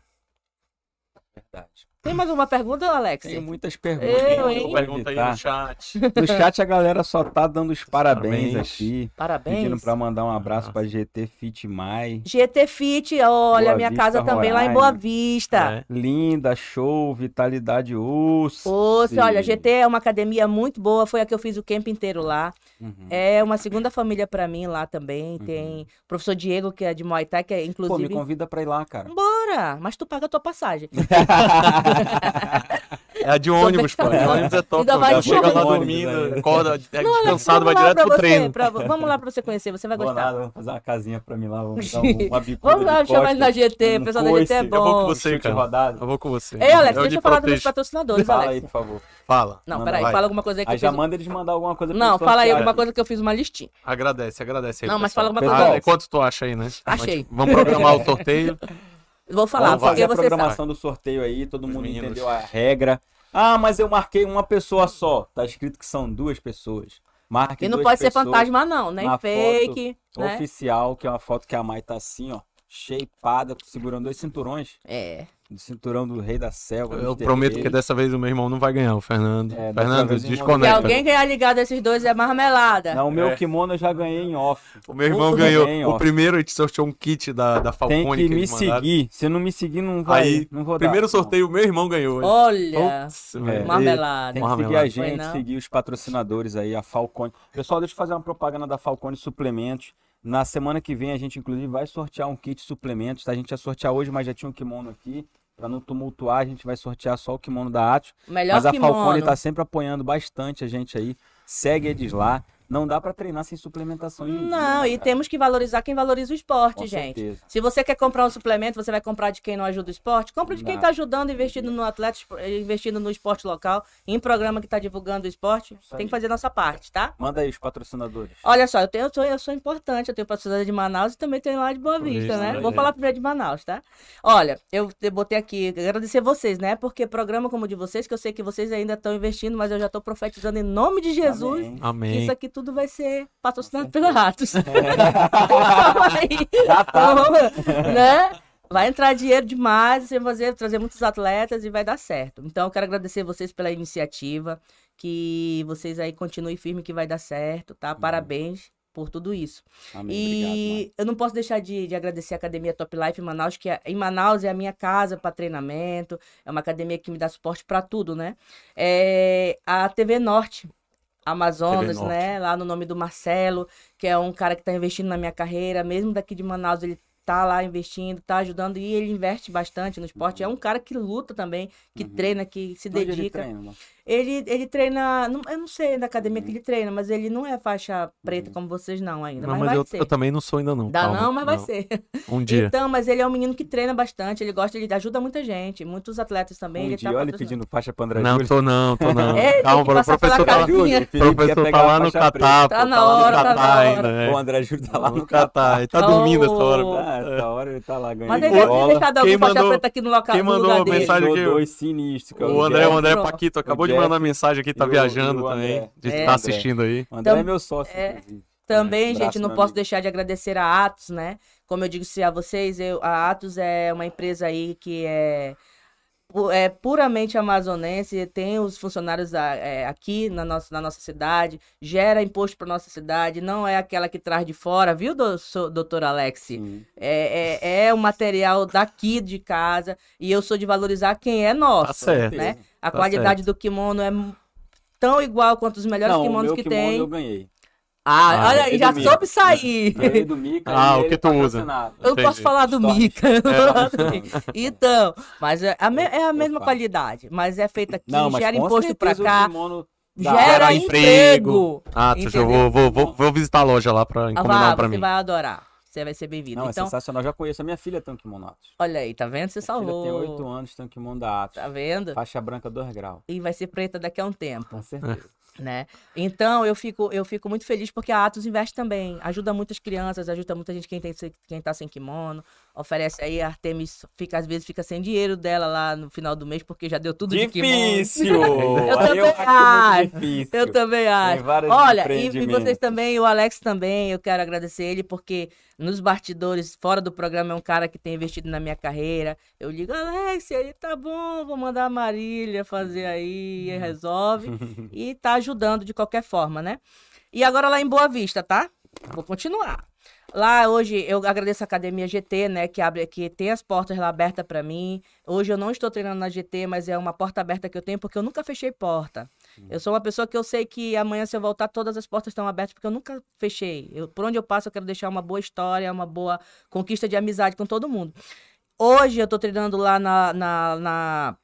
Verdade. Tem mais uma pergunta, Alex? Tenho muitas perguntas. Eu, hein? Pergunta aí no chat. No chat a galera só tá dando os parabéns, Parabéns. aqui. Parabéns. Pedindo pra mandar um abraço pra GT Fit Mai. GT Fit, olha, Boa minha Vista, casa também lá em Roraima. Boa Vista. É. Linda, show, vitalidade urso. Poxa, olha, GT é uma academia muito boa, foi a que eu fiz o camp inteiro lá. Uhum. É uma segunda família pra mim lá também. Tem o professor Diego, que é de Muay Thai, que é Pô, me inclusive. convida pra ir lá, cara. Bora! Mas tu paga a tua passagem. [LAUGHS] [LAUGHS] É a de ônibus, pô. De ônibus é top. Ainda pô. vai chega lá dormindo, acorda, é Não, descansado, vai direto pra pro você, treino. pra- vamos lá pra você conhecer, você vai Vou gostar. lá, vamos fazer uma casinha pra mim lá, vamos dar um- uma bicuda Vamos lá, chamar ele na GT, o um pessoal da GT é coice, Eu vou com bom. você, cara. rodado. Eu vou com você. Ei, Alex, eu deixa lhe eu falar dos meus protejo. patrocinadores, Fala Alex. aí, por favor. Fala. Não, peraí, fala alguma coisa aí que Aí eu já fiz... manda eles mandar alguma coisa pra Não, fala aí alguma coisa que eu fiz uma listinha. Agradece, agradece aí. Não, mas fala alguma coisa. Quanto tu acha aí, né? Achei. Vamos programar o sorteio. [LAUGHS] Vou falar, Vamos fazer porque a você sabe. programação do sorteio aí, todo Os mundo meninos. entendeu a [LAUGHS] regra. Ah, mas eu marquei uma pessoa só. Tá escrito que são duas pessoas. Marque E não duas pode ser fantasma, não, nem na fake, né? Oficial, que é uma foto que a Mai tá assim, ó. Shapeada, segurando dois cinturões. É. Do cinturão do rei da selva. Eu Mr. prometo Rei. que dessa vez o meu irmão não vai ganhar, o Fernando. É, Fernando, irmão Se desconecta. alguém ganhar ligado a esses dois é marmelada. Não, o meu É. kimono eu já ganhei em off. O meu irmão Tudo ganhou. o primeiro a gente sorteou um kit da, da Tem Falcone que me seguir. Se não me seguir, não vai. Aí, não vou dar. primeiro Não. sorteio, o meu irmão ganhou. Olha, Putz, É. velho. marmelada. Tem que seguir Marmelada. a gente, seguir os patrocinadores aí, a Falcone. Pessoal, deixa eu fazer uma propaganda da Falcone Suplementos. Na semana que vem a gente, inclusive, vai sortear um kit de suplementos. Tá? A gente ia sortear hoje, mas já tinha um kimono aqui. Pra não tumultuar, a gente vai sortear só o kimono da Atos. Melhor Mas a kimono. Falcone tá sempre apoiando bastante a gente aí. Segue eles lá. Não dá pra treinar sem suplementação. dia, Não, né, e cara? temos que valorizar quem valoriza o esporte, Com gente. certeza. Se você quer comprar um suplemento, você vai comprar de quem não ajuda o esporte? Compra de quem Não. está ajudando, investindo no atleta, espo- investindo no esporte local, em programa que está divulgando o esporte. Isso Tem aí. que fazer a nossa parte, tá? Manda aí os patrocinadores. Olha só, eu, tenho, eu, sou, eu sou importante, eu tenho patrocinador de Manaus e também tenho lá de Boa Vista, Isso, né? né? Vou falar primeiro de Manaus, tá? Olha, eu, eu botei aqui, agradecer vocês, né? Porque programa como o de vocês, que eu sei que vocês ainda estão investindo, mas eu já estou profetizando em nome de Jesus. Amém. que Amém. Isso aqui tudo vai ser patrocinado pela Ratos. [LAUGHS] É. Calma aí. Já tá. né? Vai entrar dinheiro demais, você vai fazer, trazer muitos atletas e vai dar certo. Então, eu quero agradecer vocês pela iniciativa, que vocês aí continuem firme que vai dar certo, tá? Parabéns por tudo isso. Amém. E Obrigado, eu não posso deixar de, de agradecer a Academia Top Life em Manaus, que é, em Manaus é a minha casa para treinamento, é uma academia que me dá suporte para tudo, né? É a TV Norte, Amazonas, né? Lá no nome do Marcelo, que é um cara que está investindo na minha carreira, mesmo daqui de Manaus, ele tá lá investindo, tá ajudando e ele investe bastante no esporte. É um cara que luta também, que Uhum. treina, que se Onde ele dedica. treina, mano? Ele, ele treina, não- eu não sei da academia que ele treina, mas ele não é faixa preta Uhum. como vocês não ainda, Não, mas, mas vai eu, ser. eu também não sou ainda não. Dá calma. não, mas vai ser. [LAUGHS] Um dia. Então, mas ele é um menino que treina bastante, ele gosta, ele ajuda muita gente, muitos atletas também, Um ele dia, tá olha ele pedindo faixa pra André não, Júlio. tô não, tô não. [LAUGHS] É, Calma, que o professor tá. Júlio, professor tá a lá no. Catar, Tá na tá hora, tá na hora. ainda, é. O André Júlio tá lá no Catar, ele tá Oh. dormindo essa hora. Essa hora ele tá lá ganhando Mas ele deve ter deixado algum Quem faixa mandou- preta aqui no local quem mandou lugar a dele. mensagem aqui, dois sinistros. que é O André, o André. Paquito acabou de mandar mensagem aqui, tá o- viajando o também. É. tá assistindo aí. O André é Tam- meu sócio, é. inclusive. Também, Um gente, não posso amigo. deixar de agradecer a Atos, né? Como eu digo a vocês, eu, a Atos é uma empresa aí que é é puramente amazonense, tem os funcionários a- é, aqui na nossa, na nossa cidade, gera imposto para nossa cidade, não é aquela que traz de fora, viu, do, so- doutor Alex? É, é, é o material daqui de casa e eu sou de valorizar quem é nosso. Tá certo. né? A Tá qualidade do kimono é tão igual quanto os melhores Não, o kimonos meu que kimono tem. eu ganhei. Ah, Ah, olha aí, já soube sair. Do Mica Ah, o que tu usa? Eu não posso Entendi. falar do História. Mica. eu não vou falar do Mica. [LAUGHS] Então, mas é a, me- é a mesma falo. qualidade, mas é feita aqui, Não, gera imposto o cá, dá. gera Gera emprego. Ah, tu, eu vou, vou, vou, vou visitar a loja lá pra Ah, encomendar vá, um pra você mim. vai adorar. Você vai ser bem-vindo. Não, é Então, sensacional. Já conheço. A minha filha tem um kimono Atos. olha aí, tá vendo? Você Minha filha tem oito salvou. anos, tem um kimono da Atos. Tá vendo? Faixa branca 2 graus. E vai ser preta daqui a um tempo. Com certeza. Né? Então eu fico, eu fico muito feliz porque a Atos investe também, ajuda muitas crianças, ajuda muita gente quem tem quem tá sem kimono, oferece aí a Artemis fica às vezes fica sem dinheiro dela lá no final do mês porque já deu tudo de kimono. Difícil! [LAUGHS] Eu também acho acho. difícil. Eu também acho. vários Olha, e, e vocês também, o Alex também, eu quero agradecer ele, porque nos bastidores, fora do programa, é um cara que tem investido na minha carreira. Eu ligo, Alex, ele tá bom, vou mandar a Marília fazer aí, resolve. [LAUGHS] e tá ajudando de qualquer forma, né? E agora lá em Boa Vista, tá? Vou continuar. Lá hoje eu agradeço a Academia GT, né, que abre que tem as portas lá abertas para mim. Hoje eu não estou treinando na GT, mas é uma porta aberta que eu tenho porque eu nunca fechei porta. Eu sou uma pessoa que eu sei que amanhã se eu voltar todas as portas estão abertas porque eu nunca fechei. Eu, por onde eu passo eu quero deixar uma boa história, uma boa conquista de amizade com todo mundo. Hoje eu tô treinando lá na, na, na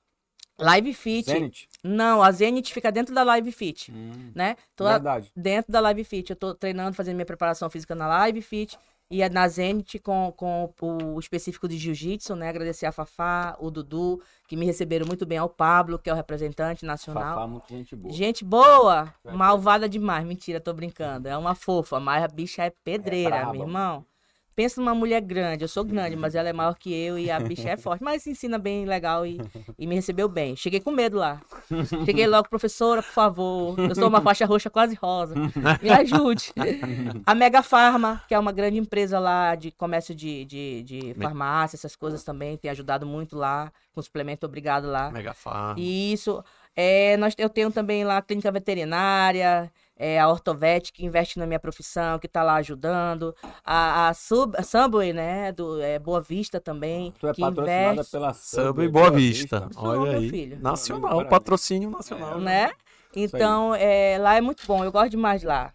Live Fit. Zenit? Não, a Zenit fica dentro da Live Fit, Hum, né? Tô verdade. dentro da Live Fit. Eu tô treinando, fazendo minha preparação física na Live Fit e é na Zenit com, com o específico de Jiu-Jitsu, né? Agradecer a Fafá, o Dudu, que me receberam muito bem, ao Pablo, que é o representante nacional. Fafá, muita gente boa. Gente boa, malvada demais. Mentira, tô brincando. É uma fofa, mas a bicha é pedreira, braba. meu irmão. Pensa numa mulher grande, eu sou grande, mas ela é maior que eu e a bicha é forte. Mas ensina bem legal e, e me recebeu bem. Cheguei com medo lá. Cheguei logo, professora, por favor. Eu sou uma faixa roxa quase rosa. Me ajude. A Mega Farma, que é uma grande empresa lá de comércio de, de, de farmácia, essas coisas também, tem ajudado muito lá, com suplemento obrigado lá. Mega farm. Isso. É, nós, eu tenho também lá a clínica veterinária, é, a Ortovet, que investe na minha profissão, que está lá ajudando. A, a, Sub, a Subway, né? Do, é, Boa Vista também. Tu é que patrocinada investe, pela Subway Boa Vista. Sou, Olha aí. filho. Nacional, Parabéns. patrocínio nacional. né? Então, é, lá é muito bom, eu gosto demais de lá.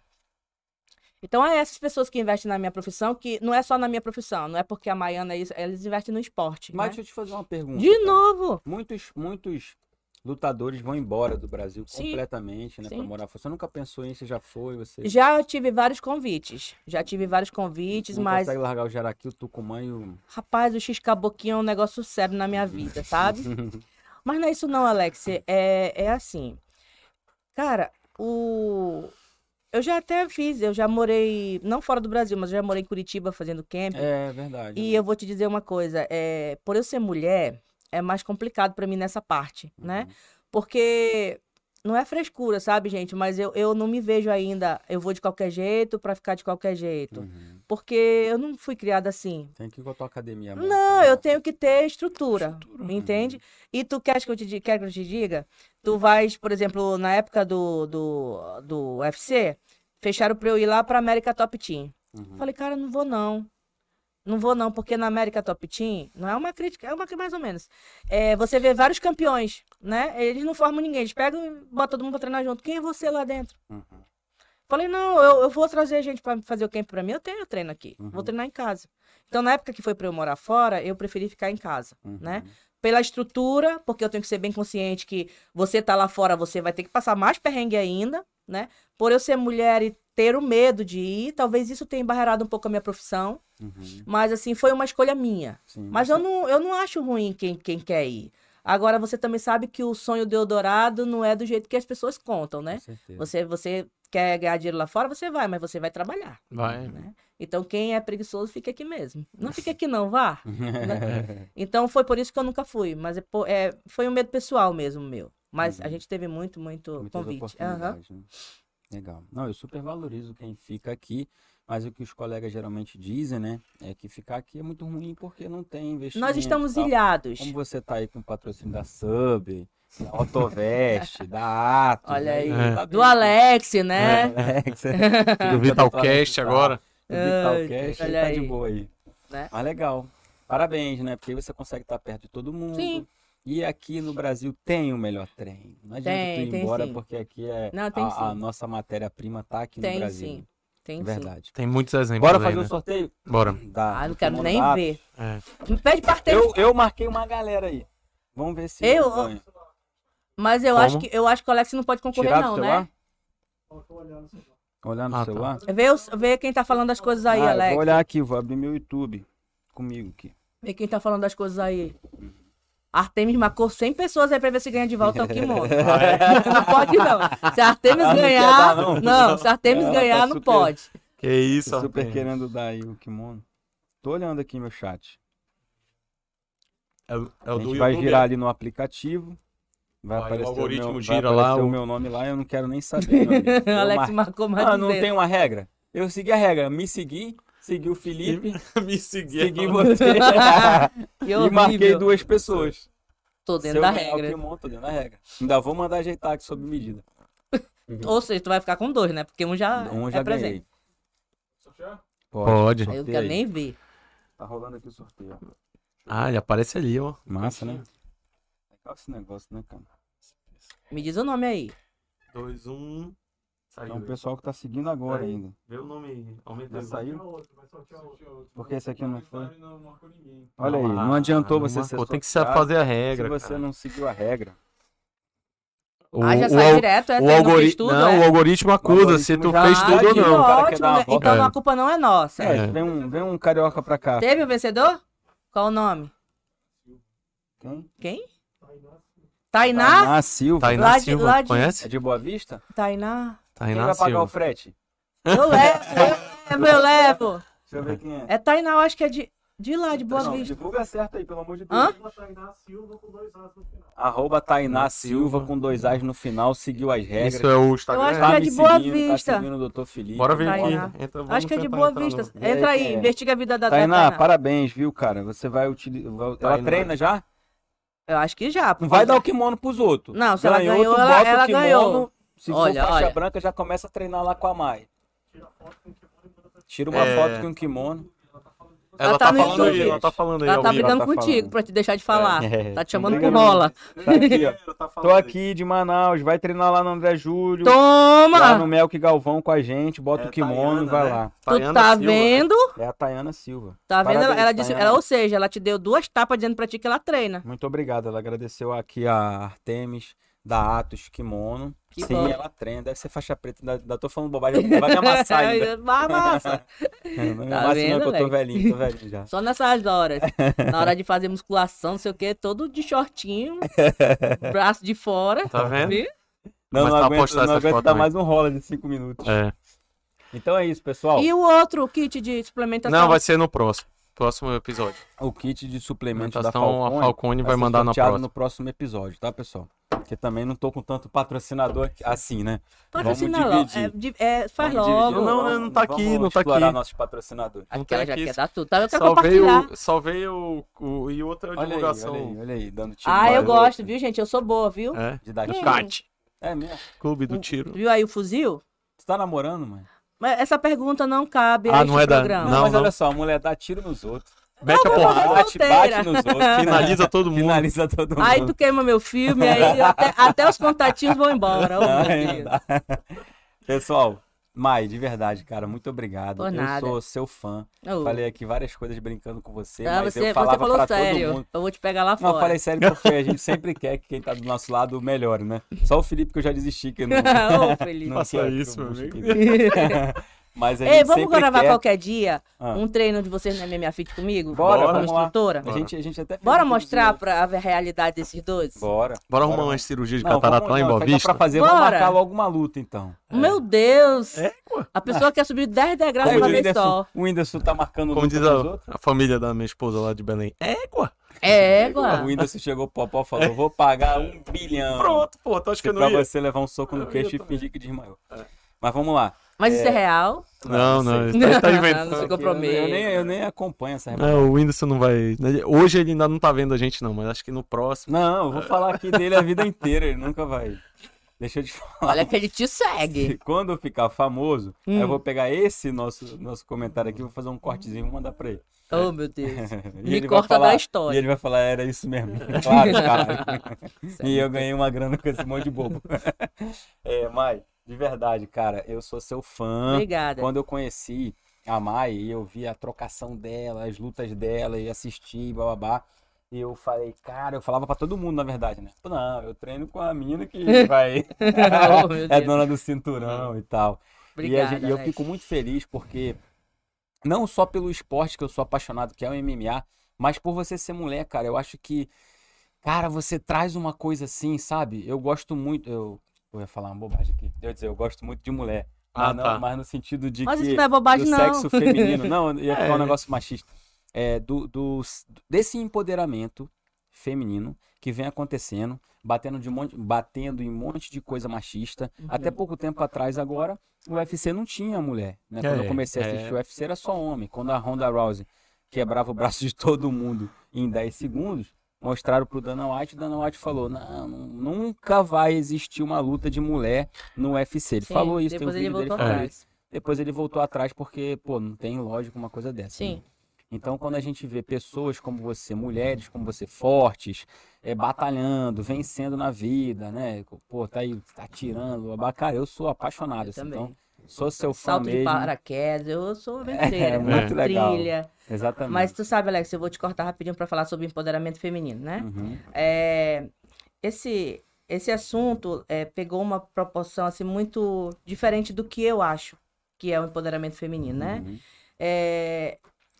Então, é essas pessoas que investem na minha profissão, que não é só na minha profissão, não é porque a Maiana é isso, eles investem no esporte. Mas né? deixa eu te fazer uma pergunta. De cara. novo! Muitos, muitos lutadores vão embora do Brasil Sim. completamente, né? Pra Sim. morar fora. Você nunca pensou em, você já foi, você Já tive vários convites. Já tive vários convites, não mas. consegue largar o Jaraqui, o Tucumã e o... Rapaz, o X-Caboquinho é um negócio sério na minha vida, sabe? [LAUGHS] Mas não é isso não, Alex. É, é assim. Cara, o... Eu já até fiz, eu já morei, não fora do Brasil, mas eu já morei em Curitiba fazendo camping. É verdade. E né? eu vou te dizer uma coisa, é, por eu ser mulher, é mais complicado pra mim nessa parte, né? Uhum. Porque não é frescura, sabe, gente? Mas eu, eu não me vejo ainda, eu vou de qualquer jeito pra ficar de qualquer jeito. Uhum. Porque eu não fui criada assim. Tem que ir com a tua academia. mesmo, Não, eu tenho que ter estrutura, entende? E tu queres que eu te, quer que eu te diga? Tu vais, por exemplo, na época do, do, do UFC, fecharam pra eu ir lá pra América Top Team. Uhum. Falei, cara, não vou não. Não vou não, porque na América Top Team, não é uma crítica, é uma que mais ou menos. É, você vê vários campeões, né? Eles não formam ninguém, eles pegam e botam todo mundo pra treinar junto. Quem é você lá dentro? Uhum. Falei, não, eu, eu vou trazer gente pra fazer o camp pra mim, eu tenho treino aqui. Uhum. Vou treinar em casa. Então, na época que foi pra eu morar fora, eu preferi ficar em casa, Uhum. né? Pela estrutura, porque eu tenho que ser bem consciente que você tá lá fora, você vai ter que passar mais perrengue ainda, né? Por eu ser mulher e ter o medo de ir, talvez isso tenha embarreado um pouco a minha profissão. Uhum. Mas, assim, foi uma escolha minha. Sim, Mas eu não, eu não acho ruim quem, quem quer ir. Agora, você também sabe que o sonho do Eldorado não é do jeito que as pessoas contam, né? Você, você quer ganhar dinheiro lá fora, você vai, mas você vai trabalhar. Vai. Né? Então, quem é preguiçoso, fica aqui mesmo. Não fica [LAUGHS] aqui não, vá. né? Então, foi por isso que eu nunca fui. Mas é, é, foi um medo pessoal mesmo, meu. Mas Uhum. a gente teve muito, muito Muitas convite. Oportunidades, né? Legal. Não, eu super valorizo quem fica aqui, Mas o que os colegas geralmente dizem, né? É que ficar aqui é muito ruim porque não tem investimento. Nós estamos tal. ilhados. Como você tá aí com o patrocínio da Sub, da Autovest, [LAUGHS] da Atos. Olha aí. É. tá Do bem. Alex, né? Alex. [LAUGHS] Do Vitalcast agora. Do Vitalcast, olha tá aí. de boa aí. Né? Mas legal. Parabéns, né? Porque aí você consegue estar perto de todo mundo. Sim. E aqui no Brasil tem o melhor trem. Não adianta Tem, tu ir embora sim. porque aqui é Não, tem a, a sim. nossa matéria-prima tá aqui no Tem Brasil. sim. Tem sim. Verdade. Tem muitos exemplos Bora aí, fazer né? um sorteio? Bora. Da, Ah, não quero nem ver. É. Me pede parteiro. Eu, eu marquei uma galera aí. Vamos ver se Eu- ganho. Mas eu Como? acho, que, eu acho que o Alex não pode concorrer, Tirar não, né? Olhar no Ah, tá. celular? Vê, os- vê quem tá falando das coisas aí, Ah, eu Alex. Vou olhar aqui, vou abrir meu YouTube comigo aqui. Vê quem tá falando das coisas aí. Artemis marcou 100 pessoas aí pra ver se ganha de volta o kimono. [LAUGHS] não pode, não. Se a Artemis Ah, não ganhar. dar, não? não? se a Artemis Ela tá ganhar, não super- pode. Que isso, Tô super querendo dar aí o kimono. Tô olhando aqui meu chat. É, o- é A gente do vai YouTube. girar ali no aplicativo. Vai o aparecer, o, algoritmo meu, gira vai lá, o o- meu nome lá, eu não quero nem saber. [LAUGHS] Alex mar- marcou mais Ah, não 200. tem uma regra? Eu segui a regra, me segui, segui o Felipe, [LAUGHS] Me seguir. segui [LAUGHS] você [LAUGHS] e marquei duas pessoas. Tô dentro eu da regra. kimono, tô dentro da regra. Ainda vou mandar ajeitar aqui sob medida. Ou seja, tu vai ficar com dois, né? Porque um já Um é já presente. ganhei. Pode. Aí Eu não quero nem ver. Tá rolando aqui o sorteio. ó. Ah, ele aparece ali, ó. Massa, né? Legal esse negócio, né, cara? Me diz o nome aí. 2, 1. É um pessoal que tá seguindo agora Aí. ainda. Vê o nome. Aumenta Já saiu? Porque esse aqui não foi. Não marcou ninguém. Olha aí, não adiantou não você ser marcou. Tem que se fazer a Se regra. você cara. não seguiu a regra. O, ah, já o sai direto, essa o aí não Não, é? o algoritmo acusa algoritmo se tu já- fez Ah, tudo ou não. o ótimo, né? Então É. a culpa não é nossa. É, É. Vem, um, vem um carioca pra cá. Teve o vencedor? Qual o nome? Quem? Quem? Tainá? Tainá Silva. Tainá Lá de- Silva, lá de- É conhece? de Boa Vista? Tainá. Quem vai pagar o frete? Eu levo, [LAUGHS] eu levo, eu levo. Deixa eu ver quem é. É Tainá, eu acho que é de, de lá, de Boa Não, Vista. divulga certo aí, pelo amor de Deus. Hã? Tainá Silva com dois As no final. Arroba Tainá Silva com dois As no final, seguiu as regras. Isso é o Instagram. Eu acho tá que é me de Boa seguindo, Vista. Tá seguindo o Dr. Felipe. Bora ver aqui. Tainá. Entra, vamos Acho que é de Boa Vista. no- Entra aí, é. investiga a vida da Tainá, Tainá. parabéns, viu, cara? Você vai utilizar. Ela Tainá. treina já? Eu acho que já. Não vai dar o kimono pros outros. Não, se ela ganhou, tu ela- bota ela o kimono, ganhou. Se Olha, for faixa olha. branca, já começa a treinar lá com a Mai. Tira uma É. foto com um kimono. Ela Ela tá, tá falando aí, ela tá falando aí. Ela ao tá brigando tá contigo falando. pra te deixar de falar. É. Tá te chamando Briga com rola. Tá aqui, ó. Ela tá Tô aqui de Manaus, vai treinar lá no André Júlio. Toma! Lá no Melk Galvão com a gente, bota É o kimono Tayana, e vai né? lá. Tu Tayana tá Silva. vendo? É a Tayana Silva. Tá vendo? Ela, Parabéns, ela disse, Tayana. ela, ou seja, ela te deu duas tapas dizendo pra ti que ela treina. Muito obrigado. Ela agradeceu aqui a Artemis da Atos Kimono. Que Sim, bom. ela treina. Deve ser faixa preta. Ainda, ainda tô falando bobagem. Vai me [LAUGHS] amassar ainda. Vai, massa. Não [LAUGHS] me Tá amassa não, vendo, que eu tô velhinho, tô velhinho já. Só nessas horas. Na hora de fazer musculação, não sei o que, todo de shortinho, [LAUGHS] braço de fora. Tá vendo? Viu? Não, Mas não tá aguento, não aguento dar mais um rola de 5 minutos. É. Então é isso, pessoal. E o outro kit de suplementação? Não, vai ser no próximo. Próximo episódio. O kit de suplementos da Suplementação, Falcone, a Falcone vai ser mandar na próxima. no próximo episódio, tá, pessoal? Porque também não tô com tanto patrocinador assim, né? Patrocina Vamos logo. dividir. É, é, faz Vamos dividir. logo. Não, não, não tá aqui, Vamos não tá explorar aqui. nossos patrocinadores. Não Aquela tá já aqui. quer dar tudo. Tá? Eu quero Só compartilhar. veio, só veio o, o- e outra Olha aí, divulgação. olha aí, olha aí, dando tiro. Ah, eu gosto, viu, gente? Eu sou boa, viu? É. De dar Hum. tiro. É mesmo? Clube do Tiro. Viu aí o fuzil? Tu tá namorando, mãe? Mas essa pergunta não cabe Ah, a não este é da- programa. Não, Não, mas não. olha só, a mulher dá tiro nos outros. Mete a porrada. Bate, bate nos outros. Finaliza todo mundo. Finaliza todo mundo. Aí tu queima meu filme, aí até, até os contatinhos vão embora. [LAUGHS] Oh. Pessoal, Mai, de verdade, cara, muito obrigado. Por eu nada. sou seu fã. Oh. Falei aqui várias coisas brincando com você, Ah, mas você, eu você falava falou pra todo sério. mundo. Eu vou te pegar lá Não, fora. eu falei sério porque a gente [LAUGHS] sempre quer que quem tá do nosso lado melhore, né? Só o Felipe que eu já desisti que não. [LAUGHS] Ô, [LAUGHS] Felipe. não Faça isso, eu meu amigo. Mas a Ei, gente vamos sempre gravar quer... qualquer dia Ah. um treino de vocês na MMA Fit comigo? Bora, Como vamos lá. instrutora? A gente, a gente até Bora mostrar pra ver a realidade desses dois? Bora. Bora arrumar Bora. uma cirurgia de Não, catarata vamos- lá em não, Boa Vista? pra fazer, vamos Bora. marcar logo uma luta, então. [LAUGHS] Meu Deus! É. A pessoa quer subir 10 degraus de uma o vez só. o Whindersson tá marcando Como diz a, a família da minha esposa lá de Belém. Égua. É, O égua. Whindersson chegou pro Popó e falou, vou pagar um bilhão. Pronto, pô. Tu acha que eu pra não ia? você levar um soco no queixo e fingir que desmaiou. É. Mas vamos lá. Mas isso é real? Não, não, ele tá, tá [LAUGHS] Não inventando. se Eu, nem, eu nem acompanho essa Não, o Whindersson não vai. Hoje ele ainda não tá vendo a gente, não, mas acho que no próximo. Não, eu vou falar aqui dele a vida inteira, ele nunca vai. Deixa eu te falar. Olha que ele te segue. Quando eu ficar famoso, Hum. eu vou pegar esse nosso, nosso comentário aqui, vou fazer um cortezinho e vou mandar pra ele. Oh, meu Deus. [LAUGHS] E Me corta falar- da E história. ele vai falar, era isso mesmo. [LAUGHS] Claro, cara. e eu ganhei uma grana com esse monte de bobo. é, Mai, de verdade, cara, eu sou seu fã. Obrigada. Quando eu conheci a Mai e eu vi a trocação dela, as lutas dela e assisti, bababá. E eu falei, cara, eu falava pra todo mundo, na verdade, né? Não, eu treino com a mina que [LAUGHS] vai. [LAUGHS] Oh, [LAUGHS] é dona do cinturão e tal. E, a Obrigada, gente- e eu fico muito feliz porque, não só pelo esporte que eu sou apaixonado, que é o MMA, mas por você ser mulher, cara. Eu acho que, cara, você traz uma coisa assim, sabe? Eu gosto muito. Eu, eu ia falar uma bobagem aqui. Eu ia dizer, eu gosto muito de mulher. Mas, Ah, não, tá. mas no sentido de Mas que. isso não é bobagem, do não. sexo feminino. Não, ia [LAUGHS] falar um É. negócio machista. É, do, do, desse empoderamento feminino que vem acontecendo, batendo, de um monte, batendo em um monte de coisa machista. Uhum. Até pouco tempo atrás, agora, o UFC não tinha mulher. Né? Quando É, eu comecei a é. assistir o UFC, era só homem. Quando a Ronda Rousey quebrava o braço de todo mundo em 10 segundos, mostraram pro Dana White, o Dana White falou, não, nunca vai existir uma luta de mulher no UFC. Ele Sim, falou isso, tem um vídeo dele falando atrás. isso. Depois ele voltou atrás porque, pô, não tem lógica uma coisa dessa. Sim. né? Então, quando a gente vê pessoas como você, mulheres como você, fortes, é, batalhando, vencendo na vida, né? Pô, tá aí, tá tirando. Cara, eu sou apaixonado, Eu assim, também. então, sou seu fã Salto de mesmo. paraquedas, eu sou aventureira. É, muito legal. Trilha. Exatamente. Mas tu sabe, Alex, eu vou te cortar rapidinho pra falar sobre empoderamento feminino, né? Uhum. É, esse, esse assunto é, pegou uma proporção assim, muito diferente do que eu acho que é o empoderamento feminino, né? Uhum. É,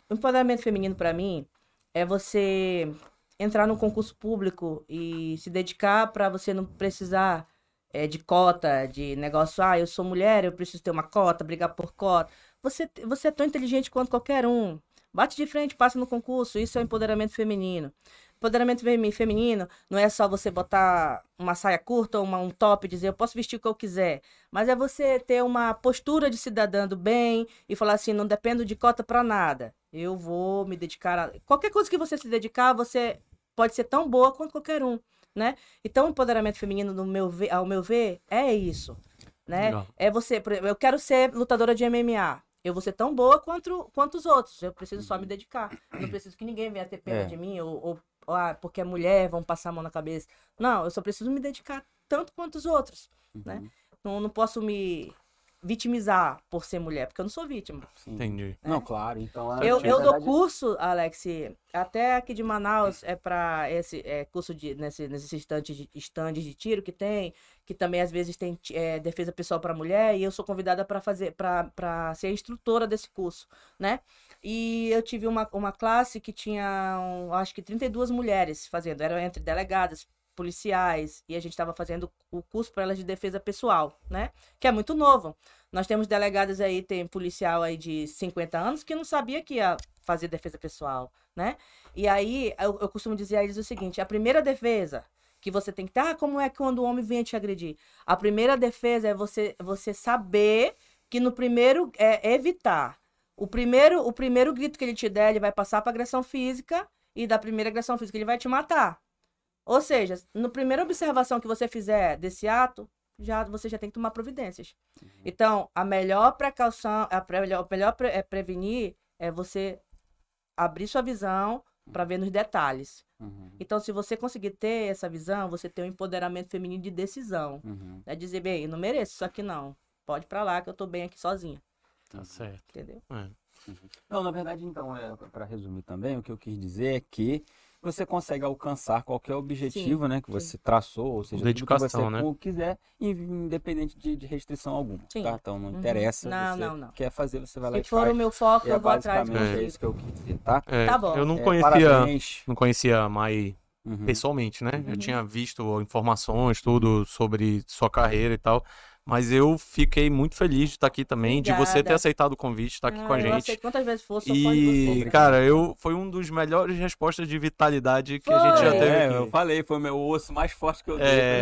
o empoderamento feminino, para mim, é você entrar num concurso público e se dedicar para você não precisar é, de cota, de negócio, ah, eu sou mulher, eu preciso ter uma cota, brigar por cota. Você, você é tão inteligente quanto qualquer um. Bate de frente, passa no concurso. Isso é empoderamento feminino. Empoderamento femi- feminino não é só você botar uma saia curta ou uma- um top e dizer eu posso vestir o que eu quiser. Mas é você ter uma postura de cidadã do bem e falar assim, não dependo de cota para nada. Eu vou me dedicar a... Qualquer coisa que você se dedicar, você pode ser tão boa quanto qualquer um, né? Então, o empoderamento feminino, no meu ver, ao meu ver, é isso, né? Legal. É você, por exemplo, eu quero ser lutadora de MMA. Eu vou ser tão boa quanto, quanto os outros. Eu preciso só me dedicar. Não preciso que ninguém venha ter pena É. de mim ou, ou ah, porque é mulher, vão passar a mão na cabeça. Não, eu só preciso me dedicar tanto quanto os outros, né? Uhum. Não, não posso me vitimizar por ser mulher, porque eu não sou vítima. Sim. Entendi. Não, claro. Então, Eu, na eu dou verdade- curso, Alex, até aqui de Manaus, é para esse é, curso de nesse, nesses estandes de, estandes de tiro que tem, que também às vezes tem é, defesa pessoal para mulher, e eu sou convidada para fazer, para ser instrutora desse curso, né? E eu tive uma, uma classe que tinha, um, acho que 32 mulheres fazendo, eram entre delegadas, policiais, e a gente estava fazendo o curso para elas de defesa pessoal, né? Que é muito novo. Nós temos delegadas aí, tem policial aí de 50 anos que não sabia que ia fazer defesa pessoal, né? E aí, eu, eu costumo dizer a eles o seguinte, a primeira defesa que você tem que ter, ah, como é quando o homem vem te agredir? A primeira defesa é você, você saber que no primeiro, é evitar. O primeiro, o primeiro grito que ele te der, ele vai passar para agressão física e da primeira agressão física ele vai te matar. Ou seja, na primeira observação que você fizer desse ato, já você já tem que tomar providências. Então, a melhor precaução, a pre- melhor, melhor pre- é prevenir é você abrir sua visão para ver nos detalhes. Uhum, Então, se você conseguir ter essa visão, você tem um empoderamento feminino de decisão. uhum. É dizer, bem, eu não mereço isso aqui não. Pode ir pra lá que eu tô bem aqui sozinha, Tá certo. entendeu? É. Não, na verdade, então, é, para resumir também, o que eu quis dizer é que você consegue alcançar qualquer objetivo, né, que sim. você traçou, ou seja, tudo que Dedicação, você né? quiser, in- independente de, de restrição alguma, Sim. tá? Então, não Uhum. interessa, Não, você não, não. quer fazer, você vai lá Se e for faz. o meu foco, E é eu vou atrás basicamente é isso que eu quis dizer, tá? É, Tá bom. Eu não É, conhecia, parabéns. não conhecia a Mai Uhum. pessoalmente, né? Eu Uhum. tinha visto informações, tudo sobre sua carreira e tal. Mas eu fiquei muito feliz de estar aqui também, de você ter Obrigada. aceitado o convite, estar aqui Ah, com a eu gente. aceito quantas vezes for, E, vocês. cara, eu foi um dos melhores respostas de vitalidade que a gente já Foi. teve É, aqui. eu falei, foi o meu osso mais forte que eu dei. É.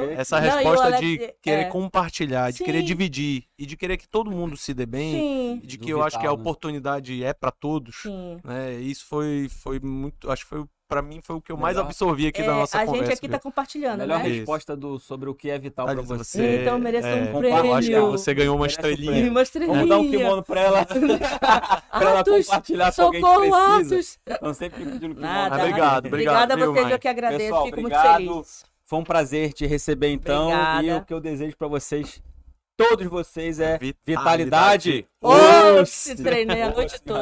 ver. Essa Não, o resposta Alex, de querer é. compartilhar, de querer Sim. dividir e de querer que todo mundo se dê bem, Sim, de que Do eu acho que a vital, né? oportunidade é pra todos, sim. né? Isso foi foi muito, acho que foi para mim foi o que eu mais absorvi aqui É, da nossa a conversa. gente aqui viu? tá compartilhando, Melhor né? Resposta do, sobre o que é vital Tá pra dizendo, você. Então, mereço um é, prêmio. Eu acho que você ganhou uma Merece um estrelinha. prêmio. Uma estrelinha. Vamos dar um kimono pra ela. [LAUGHS] [LAUGHS] pra ela compartilhar com alguém que socorro, precisa. Atos. Estão sempre pedindo kimono. Nada. Ah, obrigado, obrigado, Obrigada a vocês, eu que agradeço, Pessoal, fico obrigado. muito feliz. Foi um prazer te receber então. Obrigada. E o que eu desejo pra vocês, todos vocês, é Vitalidade. vitalidade. Ô, Oxe! treinei a noite toda.